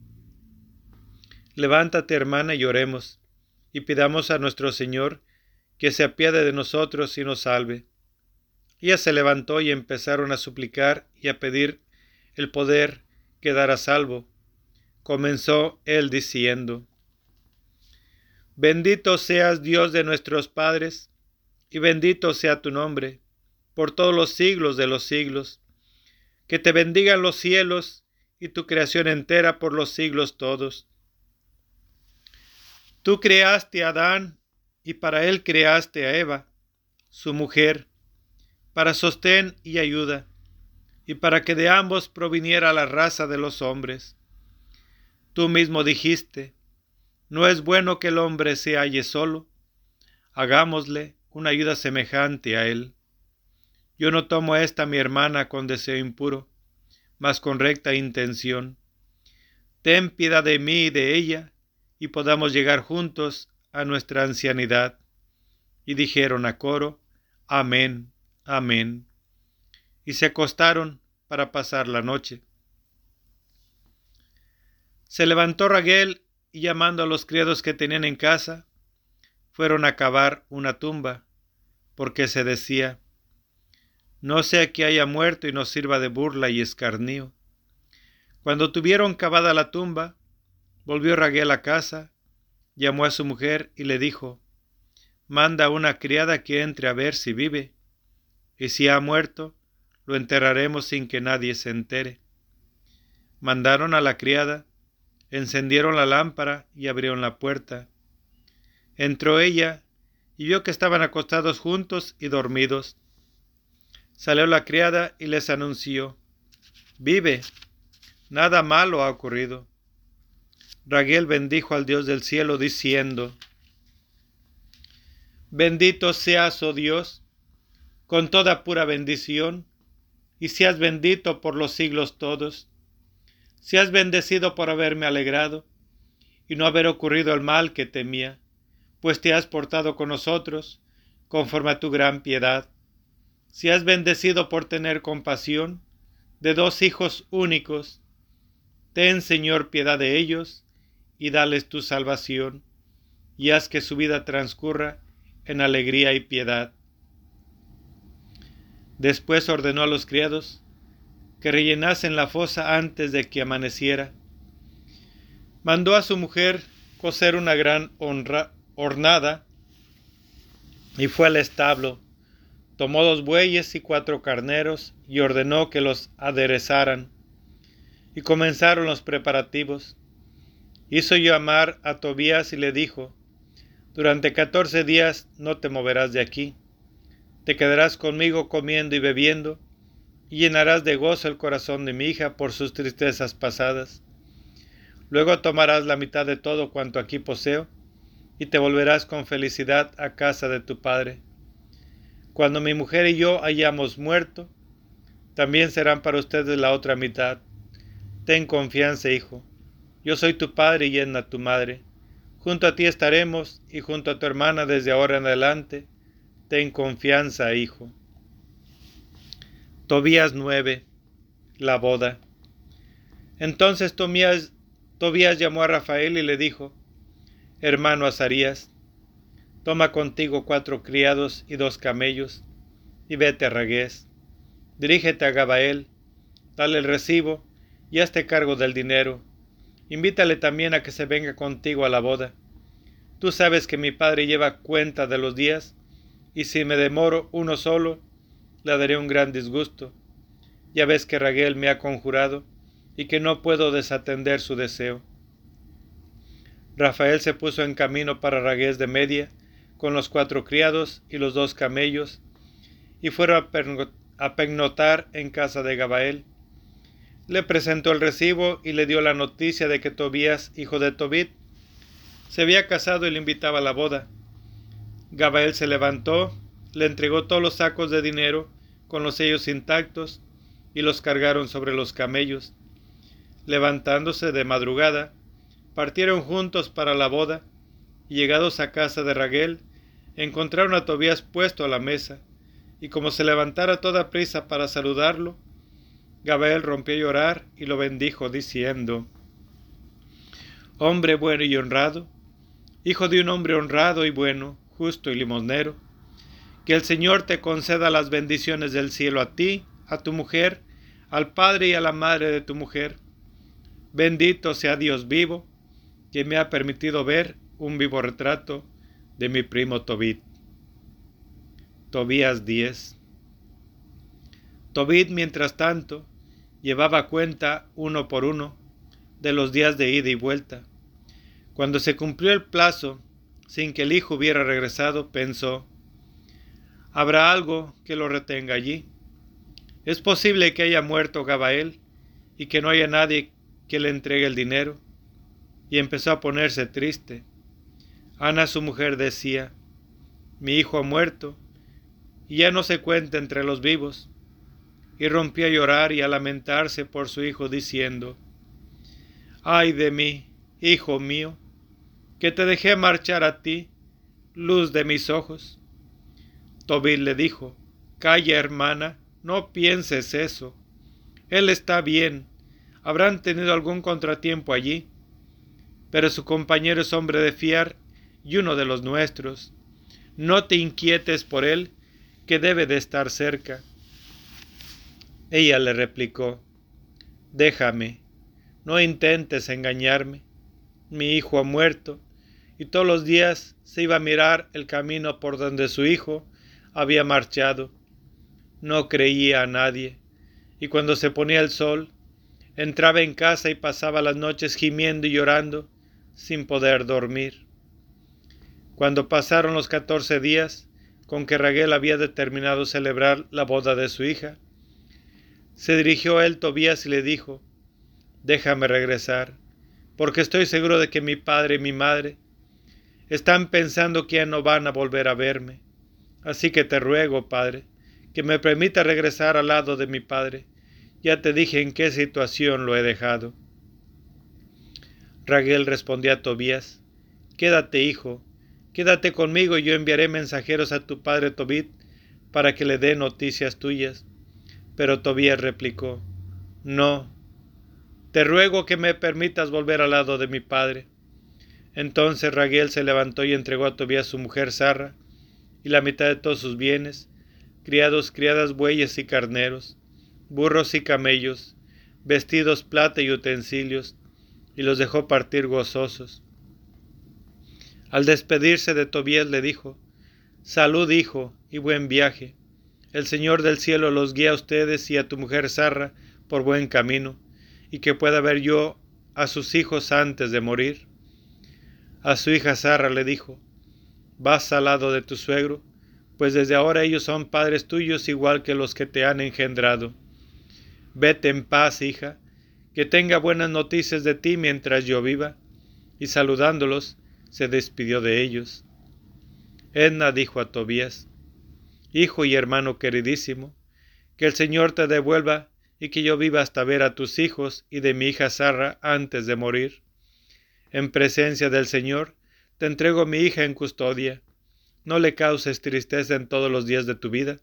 Levántate, hermana, y oremos, y pidamos a nuestro Señor que se apiade de nosotros y nos salve. Ella se levantó y empezaron a suplicar y a pedir el poder quedar a salvo. Comenzó él diciendo, Bendito seas Dios de nuestros padres, y bendito sea tu nombre, por todos los siglos de los siglos. Que te bendigan los cielos y tu creación entera por los siglos todos. Tú creaste a Adán y para él creaste a Eva, su mujer, para sostén y ayuda, y para que de ambos proviniera la raza de los hombres. Tú mismo dijiste, no es bueno que el hombre se halle solo, hagámosle una ayuda semejante a él. Yo no tomo a esta mi hermana con deseo impuro, mas con recta intención. Ten piedad de mí y de ella, y podamos llegar juntos a nuestra ancianidad. Y dijeron a coro, Amén, Amén. Y se acostaron para pasar la noche. Se levantó Raguel y llamando a los criados que tenían en casa, fueron a cavar una tumba, porque se decía, no sea que haya muerto y nos sirva de burla y escarnio. Cuando tuvieron cavada la tumba, Volvió Raguel a casa, llamó a su mujer y le dijo, Manda una criada que entre a ver si vive, y si ha muerto, lo enterraremos sin que nadie se entere. Mandaron a la criada, encendieron la lámpara y abrieron la puerta. Entró ella y vio que estaban acostados juntos y dormidos. Salió la criada y les anunció, Vive, nada malo ha ocurrido. Raguel bendijo al Dios del cielo diciendo, Bendito seas, oh Dios, con toda pura bendición, y seas bendito por los siglos todos. Seas bendecido por haberme alegrado y no haber ocurrido el mal que temía, pues te has portado con nosotros conforme a tu gran piedad. Seas bendecido por tener compasión de dos hijos únicos. Ten, Señor, piedad de ellos y dales tu salvación, y haz que su vida transcurra en alegría y piedad. Después ordenó a los criados que rellenasen la fosa antes de que amaneciera. Mandó a su mujer coser una gran honra, hornada y fue al establo. Tomó dos bueyes y cuatro carneros y ordenó que los aderezaran. Y comenzaron los preparativos. Hizo llamar a Tobías y le dijo, Durante catorce días no te moverás de aquí, te quedarás conmigo comiendo y bebiendo, y llenarás de gozo el corazón de mi hija por sus tristezas pasadas. Luego tomarás la mitad de todo cuanto aquí poseo, y te volverás con felicidad a casa de tu padre. Cuando mi mujer y yo hayamos muerto, también serán para ustedes la otra mitad. Ten confianza, hijo yo soy tu padre y Edna tu madre. Junto a ti estaremos y junto a tu hermana desde ahora en adelante. Ten confianza, hijo. Tobías 9. La boda. Entonces Tobías, llamó a Rafael y le dijo, Hermano Azarías, toma contigo cuatro criados y dos camellos, y vete a Ragués. Dirígete a Gabael, dale el recibo y hazte cargo del dinero Invítale también a que se venga contigo a la boda. Tú sabes que mi padre lleva cuenta de los días, y si me demoro uno solo, le daré un gran disgusto. Ya ves que Raguel me ha conjurado y que no puedo desatender su deseo. Rafael se puso en camino para Ragués de Media, con los cuatro criados y los dos camellos, y fueron a, pegnotar en casa de Gabael. le presentó el recibo y le dio la noticia de que Tobías, hijo de Tobit, se había casado y le invitaba a la boda. Gabael se levantó, le entregó todos los sacos de dinero con los sellos intactos y los cargaron sobre los camellos. Levantándose de madrugada, partieron juntos para la boda y llegados a casa de Raguel, encontraron a Tobías puesto a la mesa, y como se levantara toda prisa para saludarlo, Gabriel rompió a llorar y lo bendijo, diciendo, Hombre bueno y honrado, hijo de un hombre honrado y bueno, justo y limosnero, que el Señor te conceda las bendiciones del cielo a ti, a tu mujer, al padre y a la madre de tu mujer. Bendito sea Dios vivo, que me ha permitido ver un vivo retrato de mi primo Tobit. Tobías 10 Tobit, mientras tanto, llevaba cuenta uno por uno de los días de ida y vuelta. Cuando se cumplió el plazo, sin que el hijo hubiera regresado, pensó, ¿habrá algo que lo retenga allí? ¿Es posible que haya muerto Gabael y que no haya nadie que le entregue el dinero? Y empezó a ponerse triste. Ana, su mujer, decía, mi hijo ha muerto y ya no se cuenta entre los vivos y rompió a llorar y a lamentarse por su hijo, diciendo, Ay de mí, hijo mío, que te dejé marchar a ti, luz de mis ojos. Tobit le dijo, Calla, hermana, no pienses eso. Él está bien, habrán tenido algún contratiempo allí, pero su compañero es hombre de fiar y uno de los nuestros. No te inquietes por él, que debe de estar cerca. Ella le replicó, Déjame, no intentes engañarme. Mi hijo ha muerto, y todos los días se iba a mirar el camino por donde su hijo había marchado. No creía a nadie, y cuando se ponía el sol, entraba en casa y pasaba las noches gimiendo y llorando sin poder dormir. Cuando pasaron los catorce días con que Raguel había determinado celebrar la boda de su hija, se dirigió a él Tobías y le dijo, Déjame regresar, porque estoy seguro de que mi padre y mi madre están pensando que ya no van a volver a verme. Así que te ruego, padre, que me permita regresar al lado de mi padre. Ya te dije en qué situación lo he dejado. Raguel respondió a Tobías, Quédate, hijo, quédate conmigo y yo enviaré mensajeros a tu padre Tobit para que le dé noticias tuyas. Pero Tobías replicó, No, te ruego que me permitas volver al lado de mi padre. Entonces Raguel se levantó y entregó a Tobías su mujer Sarra la mitad de todos sus bienes, criados, criadas, bueyes y carneros, burros y camellos, vestidos, plata y utensilios, y los dejó partir gozosos. Al despedirse de Tobías le dijo, Salud, hijo, y buen viaje. El Señor del cielo los guía a ustedes y a tu mujer Sarra por buen camino, y que pueda ver yo a sus hijos antes de morir. A su hija Sarra le dijo, Vas al lado de tu suegro, pues desde ahora ellos son padres tuyos igual que los que te han engendrado. Vete en paz, hija, que tenga buenas noticias de ti mientras yo viva. Y saludándolos, se despidió de ellos. Edna dijo a Tobías, hijo y hermano queridísimo, que el Señor te devuelva y que yo viva hasta ver a tus hijos y de mi hija Sarra antes de morir. En presencia del Señor, te entrego mi hija en custodia. No le causes tristeza en todos los días de tu vida.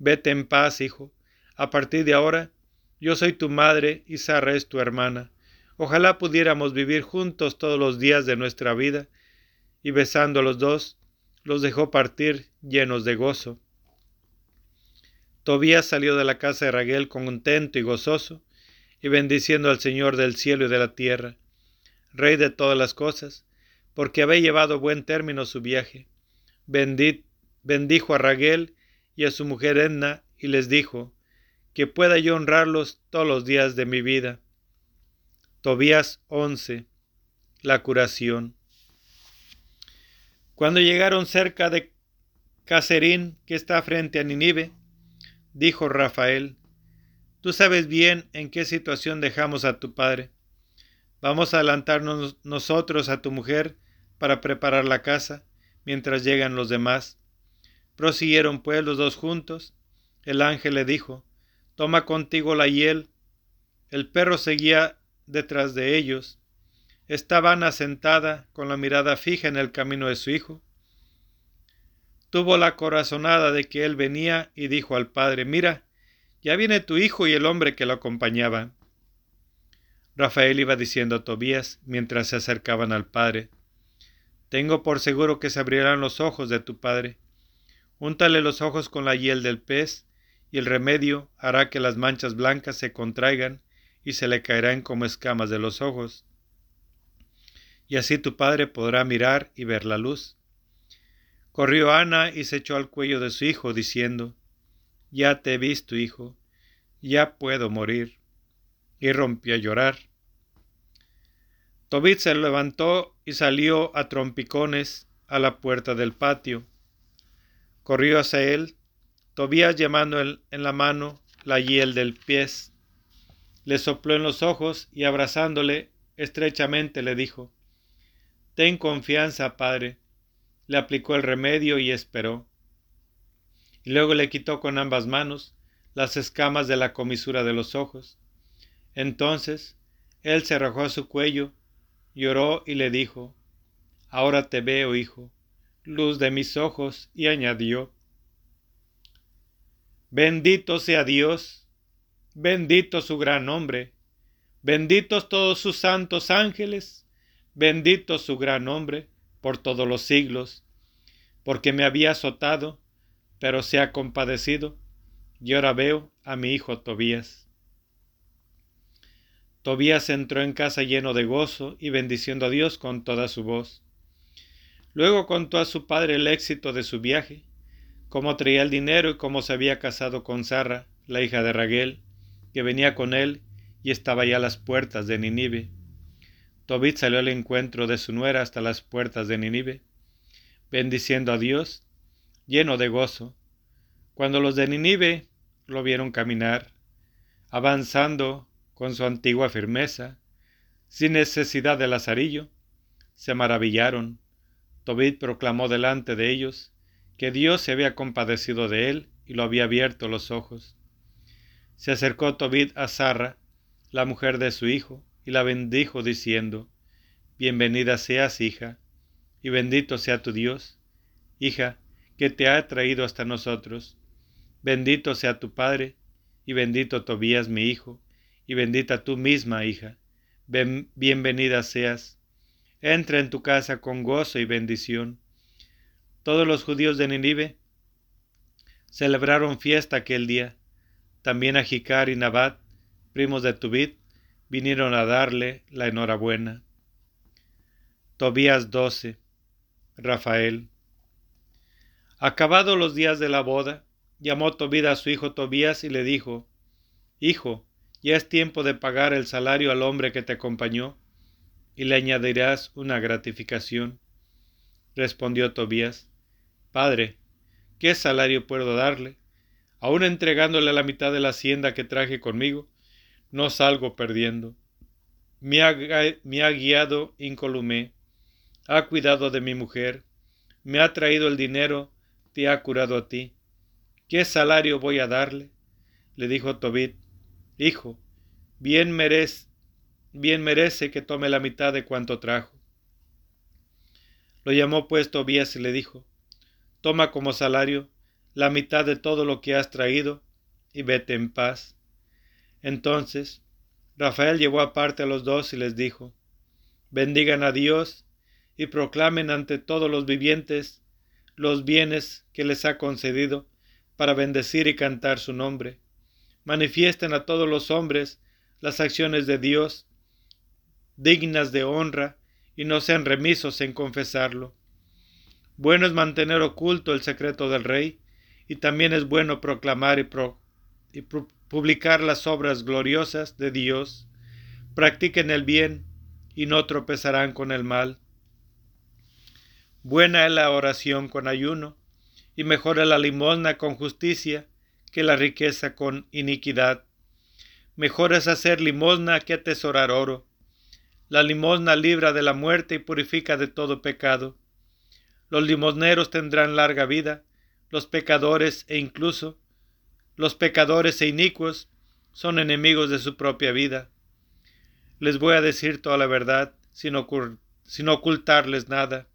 Vete en paz, hijo. A partir de ahora, yo soy tu madre y Sarra es tu hermana. Ojalá pudiéramos vivir juntos todos los días de nuestra vida. Y besando a los dos, los dejó partir llenos de gozo. Tobías salió de la casa de Raguel contento y gozoso, y bendiciendo al Señor del cielo y de la tierra, Rey de todas las cosas, porque había llevado buen término su viaje. Bendit, bendijo a Raguel y a su mujer Edna, y les dijo, que pueda yo honrarlos todos los días de mi vida. Tobías 11. La curación. Cuando llegaron cerca de Cacerín, que está frente a Ninive, dijo Rafael, Tú sabes bien en qué situación dejamos a tu padre. Vamos a adelantarnos nosotros a tu mujer para preparar la casa, mientras llegan los demás. Prosiguieron pues los dos juntos. El ángel le dijo, Toma contigo la hiel. El perro seguía detrás de ellos. Estaba Ana sentada, con la mirada fija en el camino de su hijo. Tuvo la corazonada de que él venía y dijo al padre, Mira, ya viene tu hijo y el hombre que lo acompañaba. Rafael iba diciendo a Tobías mientras se acercaban al padre, Tengo por seguro que se abrirán los ojos de tu padre. Úntale los ojos con la hiel del pez, y el remedio hará que las manchas blancas se contraigan y se le caerán como escamas de los ojos. Y así tu padre podrá mirar y ver la luz. Corrió Ana y se echó al cuello de su hijo, diciendo, ya te he visto, hijo, ya puedo morir. Y rompió a llorar. Tobit se levantó y salió a trompicones a la puerta del patio. Corrió hacia él, Tobías llamando en la mano la hiel del pies. Le sopló en los ojos y abrazándole estrechamente le dijo, Ten confianza, padre. Le aplicó el remedio y esperó y luego le quitó con ambas manos las escamas de la comisura de los ojos. Entonces él se arrojó a su cuello, lloró y le dijo, Ahora te veo, hijo, luz de mis ojos, y añadió, Bendito sea Dios, bendito su gran nombre, benditos todos sus santos ángeles, bendito su gran nombre por todos los siglos, porque me había azotado pero se ha compadecido, y ahora veo a mi hijo Tobías. Tobías entró en casa lleno de gozo y bendiciendo a Dios con toda su voz. Luego contó a su padre el éxito de su viaje, cómo traía el dinero y cómo se había casado con Sarra, la hija de Raguel, que venía con él y estaba ya a las puertas de Ninive. Tobit salió al encuentro de su nuera hasta las puertas de Ninive, bendiciendo a Dios lleno de gozo, cuando los de Ninive lo vieron caminar, avanzando con su antigua firmeza, sin necesidad de lazarillo, se maravillaron. Tobit proclamó delante de ellos que Dios se había compadecido de él y lo había abierto los ojos. Se acercó Tobit a Sarra, la mujer de su hijo, y la bendijo diciendo, Bienvenida seas, hija, y bendito sea tu Dios. Hija, que te ha traído hasta nosotros. Bendito sea tu Padre, y bendito Tobías mi hijo, y bendita tú misma, hija. bienvenida seas. Entra en tu casa con gozo y bendición. Todos los judíos de Ninive celebraron fiesta aquel día. También Ajicar y Nabat, primos de Tubit, vinieron a darle la enhorabuena. Tobías 12. Rafael. Acabados los días de la boda, llamó Tobit a su hijo Tobías y le dijo, Hijo, ya es tiempo de pagar el salario al hombre que te acompañó, y le añadirás una gratificación. Respondió Tobías, Padre, ¿qué salario puedo darle? Aun entregándole la mitad de la hacienda que traje conmigo, no salgo perdiendo. Me ha, me ha guiado incolumé, ha cuidado de mi mujer, me ha traído el dinero te ha curado a ti. ¿Qué salario voy a darle? Le dijo Tobit, Hijo, bien merece, bien merece que tome la mitad de cuanto trajo. Lo llamó pues Tobías y le dijo, Toma como salario la mitad de todo lo que has traído y vete en paz. Entonces Rafael llevó aparte a los dos y les dijo, Bendigan a Dios y proclamen ante todos los vivientes los bienes que les ha concedido para bendecir y cantar su nombre. Manifiesten a todos los hombres las acciones de Dios, dignas de honra, y no sean remisos en confesarlo. Bueno es mantener oculto el secreto del Rey, y también es bueno proclamar y, publicar las obras gloriosas de Dios. Practiquen el bien, y no tropezarán con el mal. Buena es la oración con ayuno, y mejor es la limosna con justicia que la riqueza con iniquidad. Mejor es hacer limosna que atesorar oro. La limosna libra de la muerte y purifica de todo pecado. Los limosneros tendrán larga vida, los pecadores e incluso los pecadores e inicuos son enemigos de su propia vida. Les voy a decir toda la verdad, sin, sin ocultarles nada.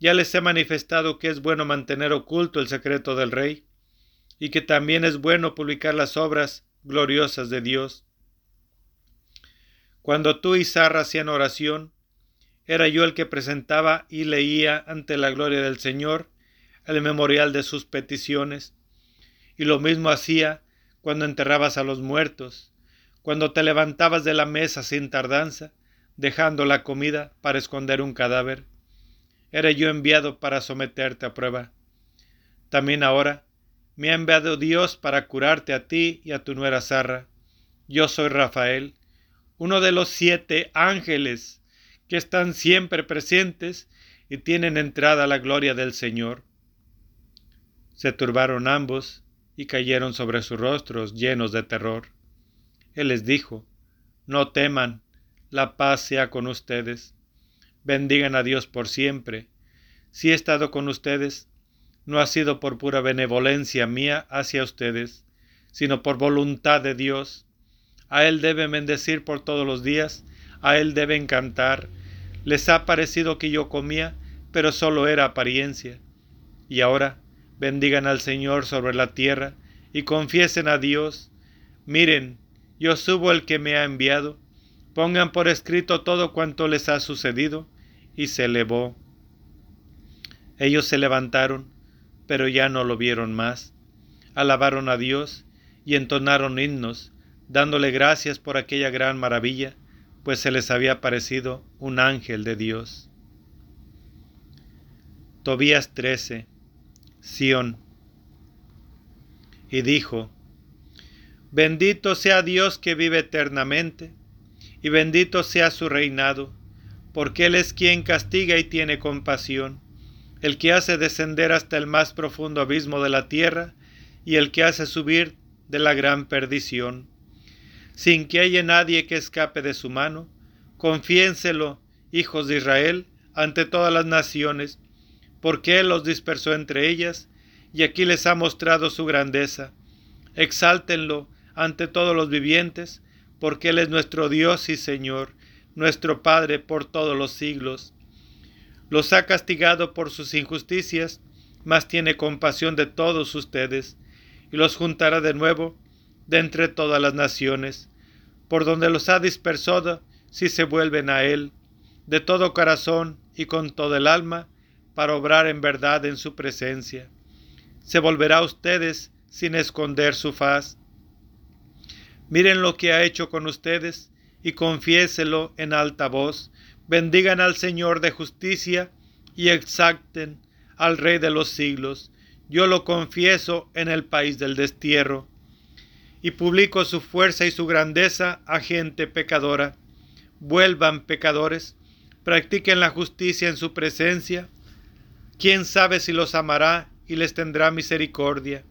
Ya les he manifestado que es bueno mantener oculto el secreto del Rey, y que también es bueno publicar las obras gloriosas de Dios. Cuando tú y Sara hacían oración, era yo el que presentaba y leía ante la gloria del Señor el memorial de sus peticiones, y lo mismo hacía cuando enterrabas a los muertos, cuando te levantabas de la mesa sin tardanza, dejando la comida para esconder un cadáver. Era yo enviado para someterte a prueba. También ahora me ha enviado Dios para curarte a ti y a tu nuera Sarra. Yo soy Rafael, uno de los siete ángeles que están siempre presentes y tienen entrada a la gloria del Señor. Se turbaron ambos y cayeron sobre sus rostros llenos de terror. Él les dijo, No teman, la paz sea con ustedes. Bendigan a Dios por siempre. Si he estado con ustedes, no ha sido por pura benevolencia mía hacia ustedes, sino por voluntad de Dios. A Él deben bendecir por todos los días, a Él deben cantar. Les ha parecido que yo comía, pero solo era apariencia. Y ahora bendigan al Señor sobre la tierra y confiesen a Dios. Miren, yo subo el que me ha enviado. Pongan por escrito todo cuanto les ha sucedido. Y se elevó. Ellos se levantaron pero ya no lo vieron más. Alabaron a Dios y entonaron himnos, dándole gracias por aquella gran maravilla, pues se les había parecido un ángel de Dios. Tobías 13, Sión. Y dijo, Bendito sea Dios que vive eternamente, y bendito sea su reinado, porque Él es quien castiga y tiene compasión el que hace descender hasta el más profundo abismo de la tierra y el que hace subir de la gran perdición. Sin que haya nadie que escape de su mano, confiénselo, hijos de Israel, ante todas las naciones, porque Él los dispersó entre ellas, y aquí les ha mostrado su grandeza. Exáltenlo ante todos los vivientes, porque Él es nuestro Dios y Señor, nuestro Padre por todos los siglos los ha castigado por sus injusticias, mas tiene compasión de todos ustedes, y los juntará de nuevo de entre todas las naciones, por donde los ha dispersado, si se vuelven a Él, de todo corazón y con todo el alma, para obrar en verdad en su presencia. Se volverá a ustedes sin esconder su faz. Miren lo que ha hecho con ustedes y confiéselo en alta voz, bendigan al Señor de justicia y exalten al Rey de los siglos. Yo lo confieso en el país del destierro, y publico su fuerza y su grandeza a gente pecadora. Vuelvan pecadores, practiquen la justicia en su presencia. ¿Quién sabe si los amará y les tendrá misericordia?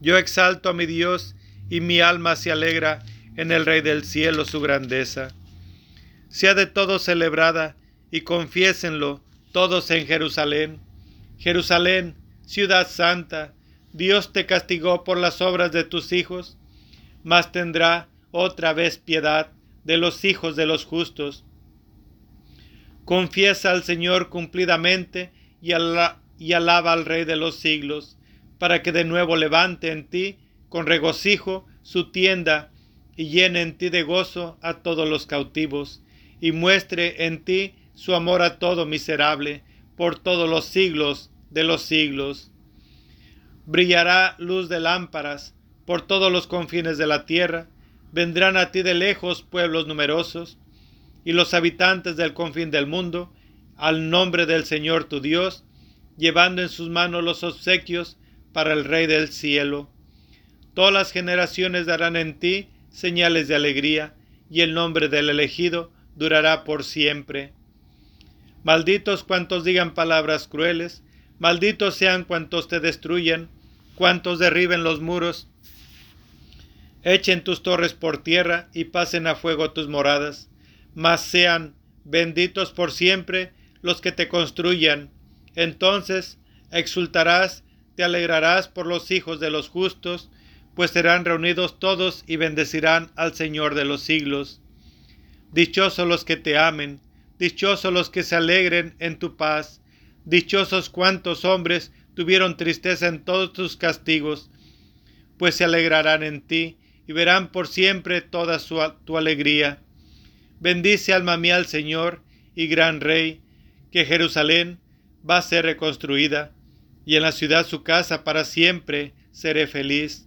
Yo exalto a mi Dios y mi alma se alegra en el Rey del cielo su grandeza sea de todo celebrada, y confiésenlo todos en Jerusalén. Jerusalén, ciudad santa, Dios te castigó por las obras de tus hijos, mas tendrá otra vez piedad de los hijos de los justos. Confiesa al Señor cumplidamente y, y alaba al Rey de los siglos, para que de nuevo levante en ti con regocijo su tienda y llene en ti de gozo a todos los cautivos y muestre en ti su amor a todo miserable por todos los siglos de los siglos. Brillará luz de lámparas por todos los confines de la tierra, vendrán a ti de lejos pueblos numerosos, y los habitantes del confín del mundo, al nombre del Señor tu Dios, llevando en sus manos los obsequios para el Rey del cielo. Todas las generaciones darán en ti señales de alegría, y el nombre del elegido durará por siempre. Malditos cuantos digan palabras crueles, malditos sean cuantos te destruyan, cuantos derriben los muros Echen tus torres por tierra y pasen a fuego tus moradas, mas sean benditos por siempre los que te construyan. Entonces exultarás, te alegrarás por los hijos de los justos, pues serán reunidos todos y bendecirán al Señor de los siglos. Dichosos los que te amen, dichosos los que se alegren en tu paz, dichosos cuantos hombres tuvieron tristeza en todos tus castigos, pues se alegrarán en ti y verán por siempre toda tu alegría. Bendice alma mía al Señor y gran Rey, que Jerusalén va a ser reconstruida, y en la ciudad su casa para siempre seré feliz.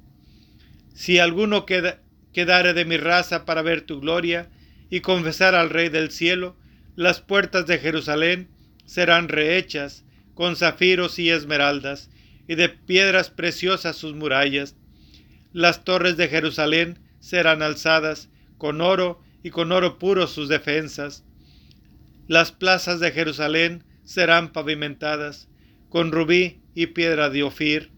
Si alguno queda, quedare de mi raza para ver tu gloria y confesar al Rey del cielo, las puertas de Jerusalén serán rehechas con zafiros y esmeraldas, y de piedras preciosas sus murallas. Las torres de Jerusalén serán alzadas con oro y con oro puro sus defensas. Las plazas de Jerusalén serán pavimentadas con rubí y piedra de Ofir.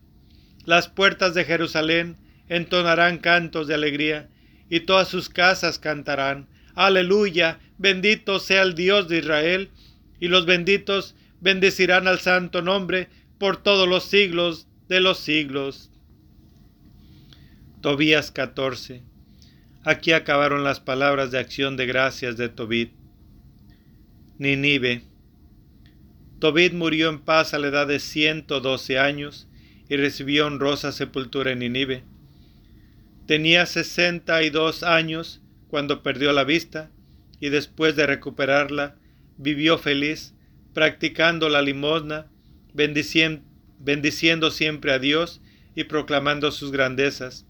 Las puertas de Jerusalén entonarán cantos de alegría, y todas sus casas cantarán. Aleluya, bendito sea el Dios de Israel, y los benditos bendecirán al santo nombre por todos los siglos de los siglos. Tobías 14. Aquí acabaron las palabras de acción de gracias de Tobit. Ninive. Tobit murió en paz a la edad de 112 años y recibió honrosa sepultura en Ninive. Tenía 62 años cuando perdió la vista y después de recuperarla vivió feliz practicando la limosna, bendiciendo, siempre a Dios y proclamando sus grandezas.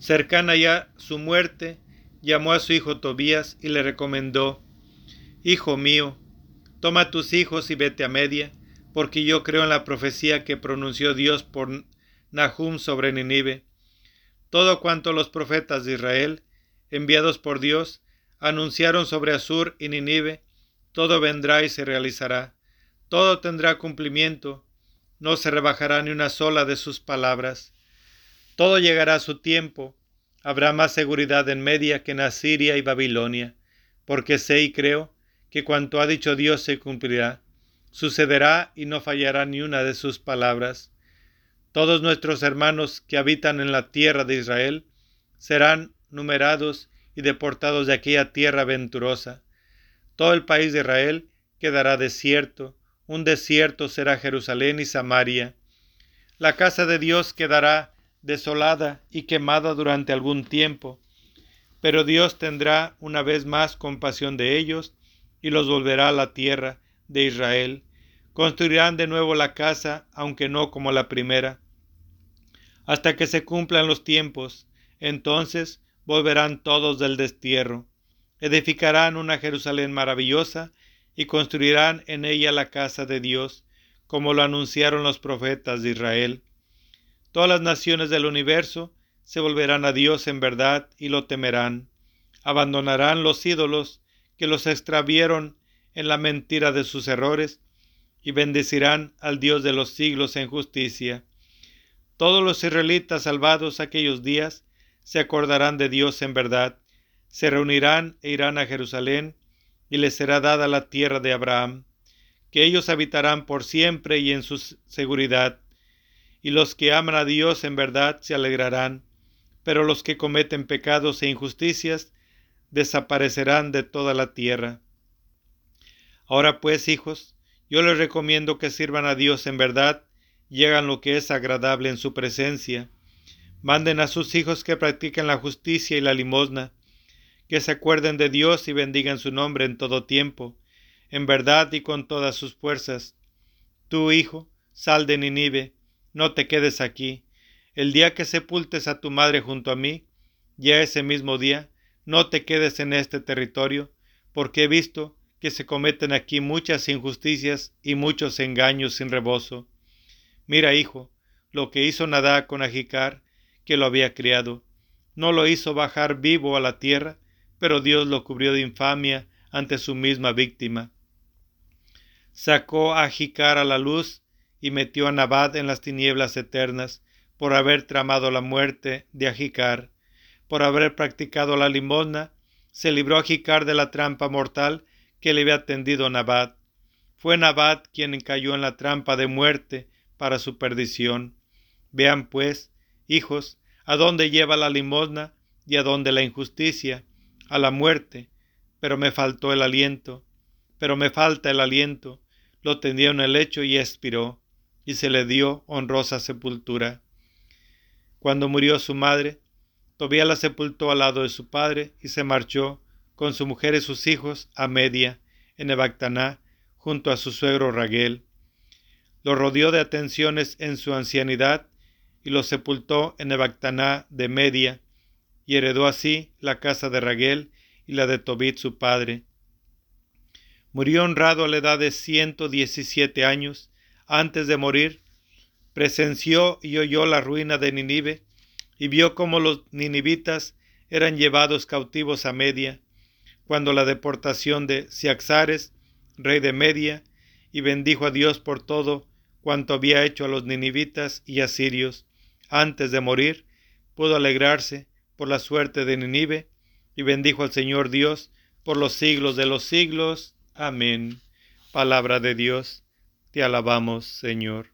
Cercana ya su muerte, llamó a su hijo Tobías y le recomendó, Hijo mío, toma tus hijos y vete a Media, porque yo creo en la profecía que pronunció Dios por Nahum sobre Ninive. Todo cuanto los profetas de Israel, enviados por Dios, anunciaron sobre Asur y Ninive, todo vendrá y se realizará, todo tendrá cumplimiento, no se rebajará ni una sola de sus palabras. Todo llegará a su tiempo, habrá más seguridad en Media que en Asiria y Babilonia, porque sé y creo que cuanto ha dicho Dios se cumplirá, sucederá y no fallará ni una de sus palabras. Todos nuestros hermanos que habitan en la tierra de Israel serán numerados y deportados de aquella tierra venturosa, todo el país de Israel quedará desierto, un desierto será Jerusalén y Samaria. La casa de Dios quedará desolada y quemada durante algún tiempo, pero Dios tendrá una vez más compasión de ellos y los volverá a la tierra de Israel. Construirán de nuevo la casa, aunque no como la primera, hasta que se cumplan los tiempos. Entonces volverán todos del destierro edificarán una Jerusalén maravillosa y construirán en ella la casa de Dios, como lo anunciaron los profetas de Israel. Todas las naciones del universo se volverán a Dios en verdad y lo temerán. Abandonarán los ídolos que los extravieron en la mentira de sus errores y bendecirán al Dios de los siglos en justicia. Todos los israelitas salvados aquellos días se acordarán de Dios en verdad se reunirán e irán a Jerusalén, y les será dada la tierra de Abraham, que ellos habitarán por siempre y en su seguridad, y los que aman a Dios en verdad se alegrarán, pero los que cometen pecados e injusticias desaparecerán de toda la tierra. Ahora pues, hijos, yo les recomiendo que sirvan a Dios en verdad y hagan lo que es agradable en su presencia. Manden a sus hijos que practiquen la justicia y la limosna, que se acuerden de Dios y bendigan su nombre en todo tiempo, en verdad y con todas sus fuerzas. Tú, hijo, sal de Ninive, no te quedes aquí. El día que sepultes a tu madre junto a mí, ya ese mismo día, no te quedes en este territorio, porque he visto que se cometen aquí muchas injusticias y muchos engaños sin rebozo. Mira, hijo, lo que hizo Nadá con Ajicar, que lo había criado, no lo hizo bajar vivo a la tierra, pero Dios lo cubrió de infamia ante su misma víctima. Sacó a Jicar a la luz y metió a Nabad en las tinieblas eternas, por haber tramado la muerte de Ajicar, por haber practicado la limosna, se libró Ajicar de la trampa mortal que le había tendido Nabat. Fue Nabat quien cayó en la trampa de muerte para su perdición. Vean pues, hijos, a dónde lleva la limosna y a dónde la injusticia, a la muerte. Pero me faltó el aliento, pero me falta el aliento. Lo tendió en el lecho y expiró, y se le dio honrosa sepultura. Cuando murió su madre, Tobía la sepultó al lado de su padre y se marchó con su mujer y sus hijos a Media, en Ebactaná, junto a su suegro Raguel. Lo rodeó de atenciones en su ancianidad y lo sepultó en Ebactaná de Media, y heredó así la casa de Raguel y la de Tobit su padre. Murió honrado a la edad de ciento diecisiete años. Antes de morir, presenció y oyó la ruina de Ninive, y vio cómo los ninivitas eran llevados cautivos a Media, cuando la deportación de Siaxares, rey de Media, y bendijo a Dios por todo cuanto había hecho a los ninivitas y asirios. Antes de morir, pudo alegrarse por la suerte de Ninive, y bendijo al Señor Dios por los siglos de los siglos. Amén. Palabra de Dios, te alabamos, Señor.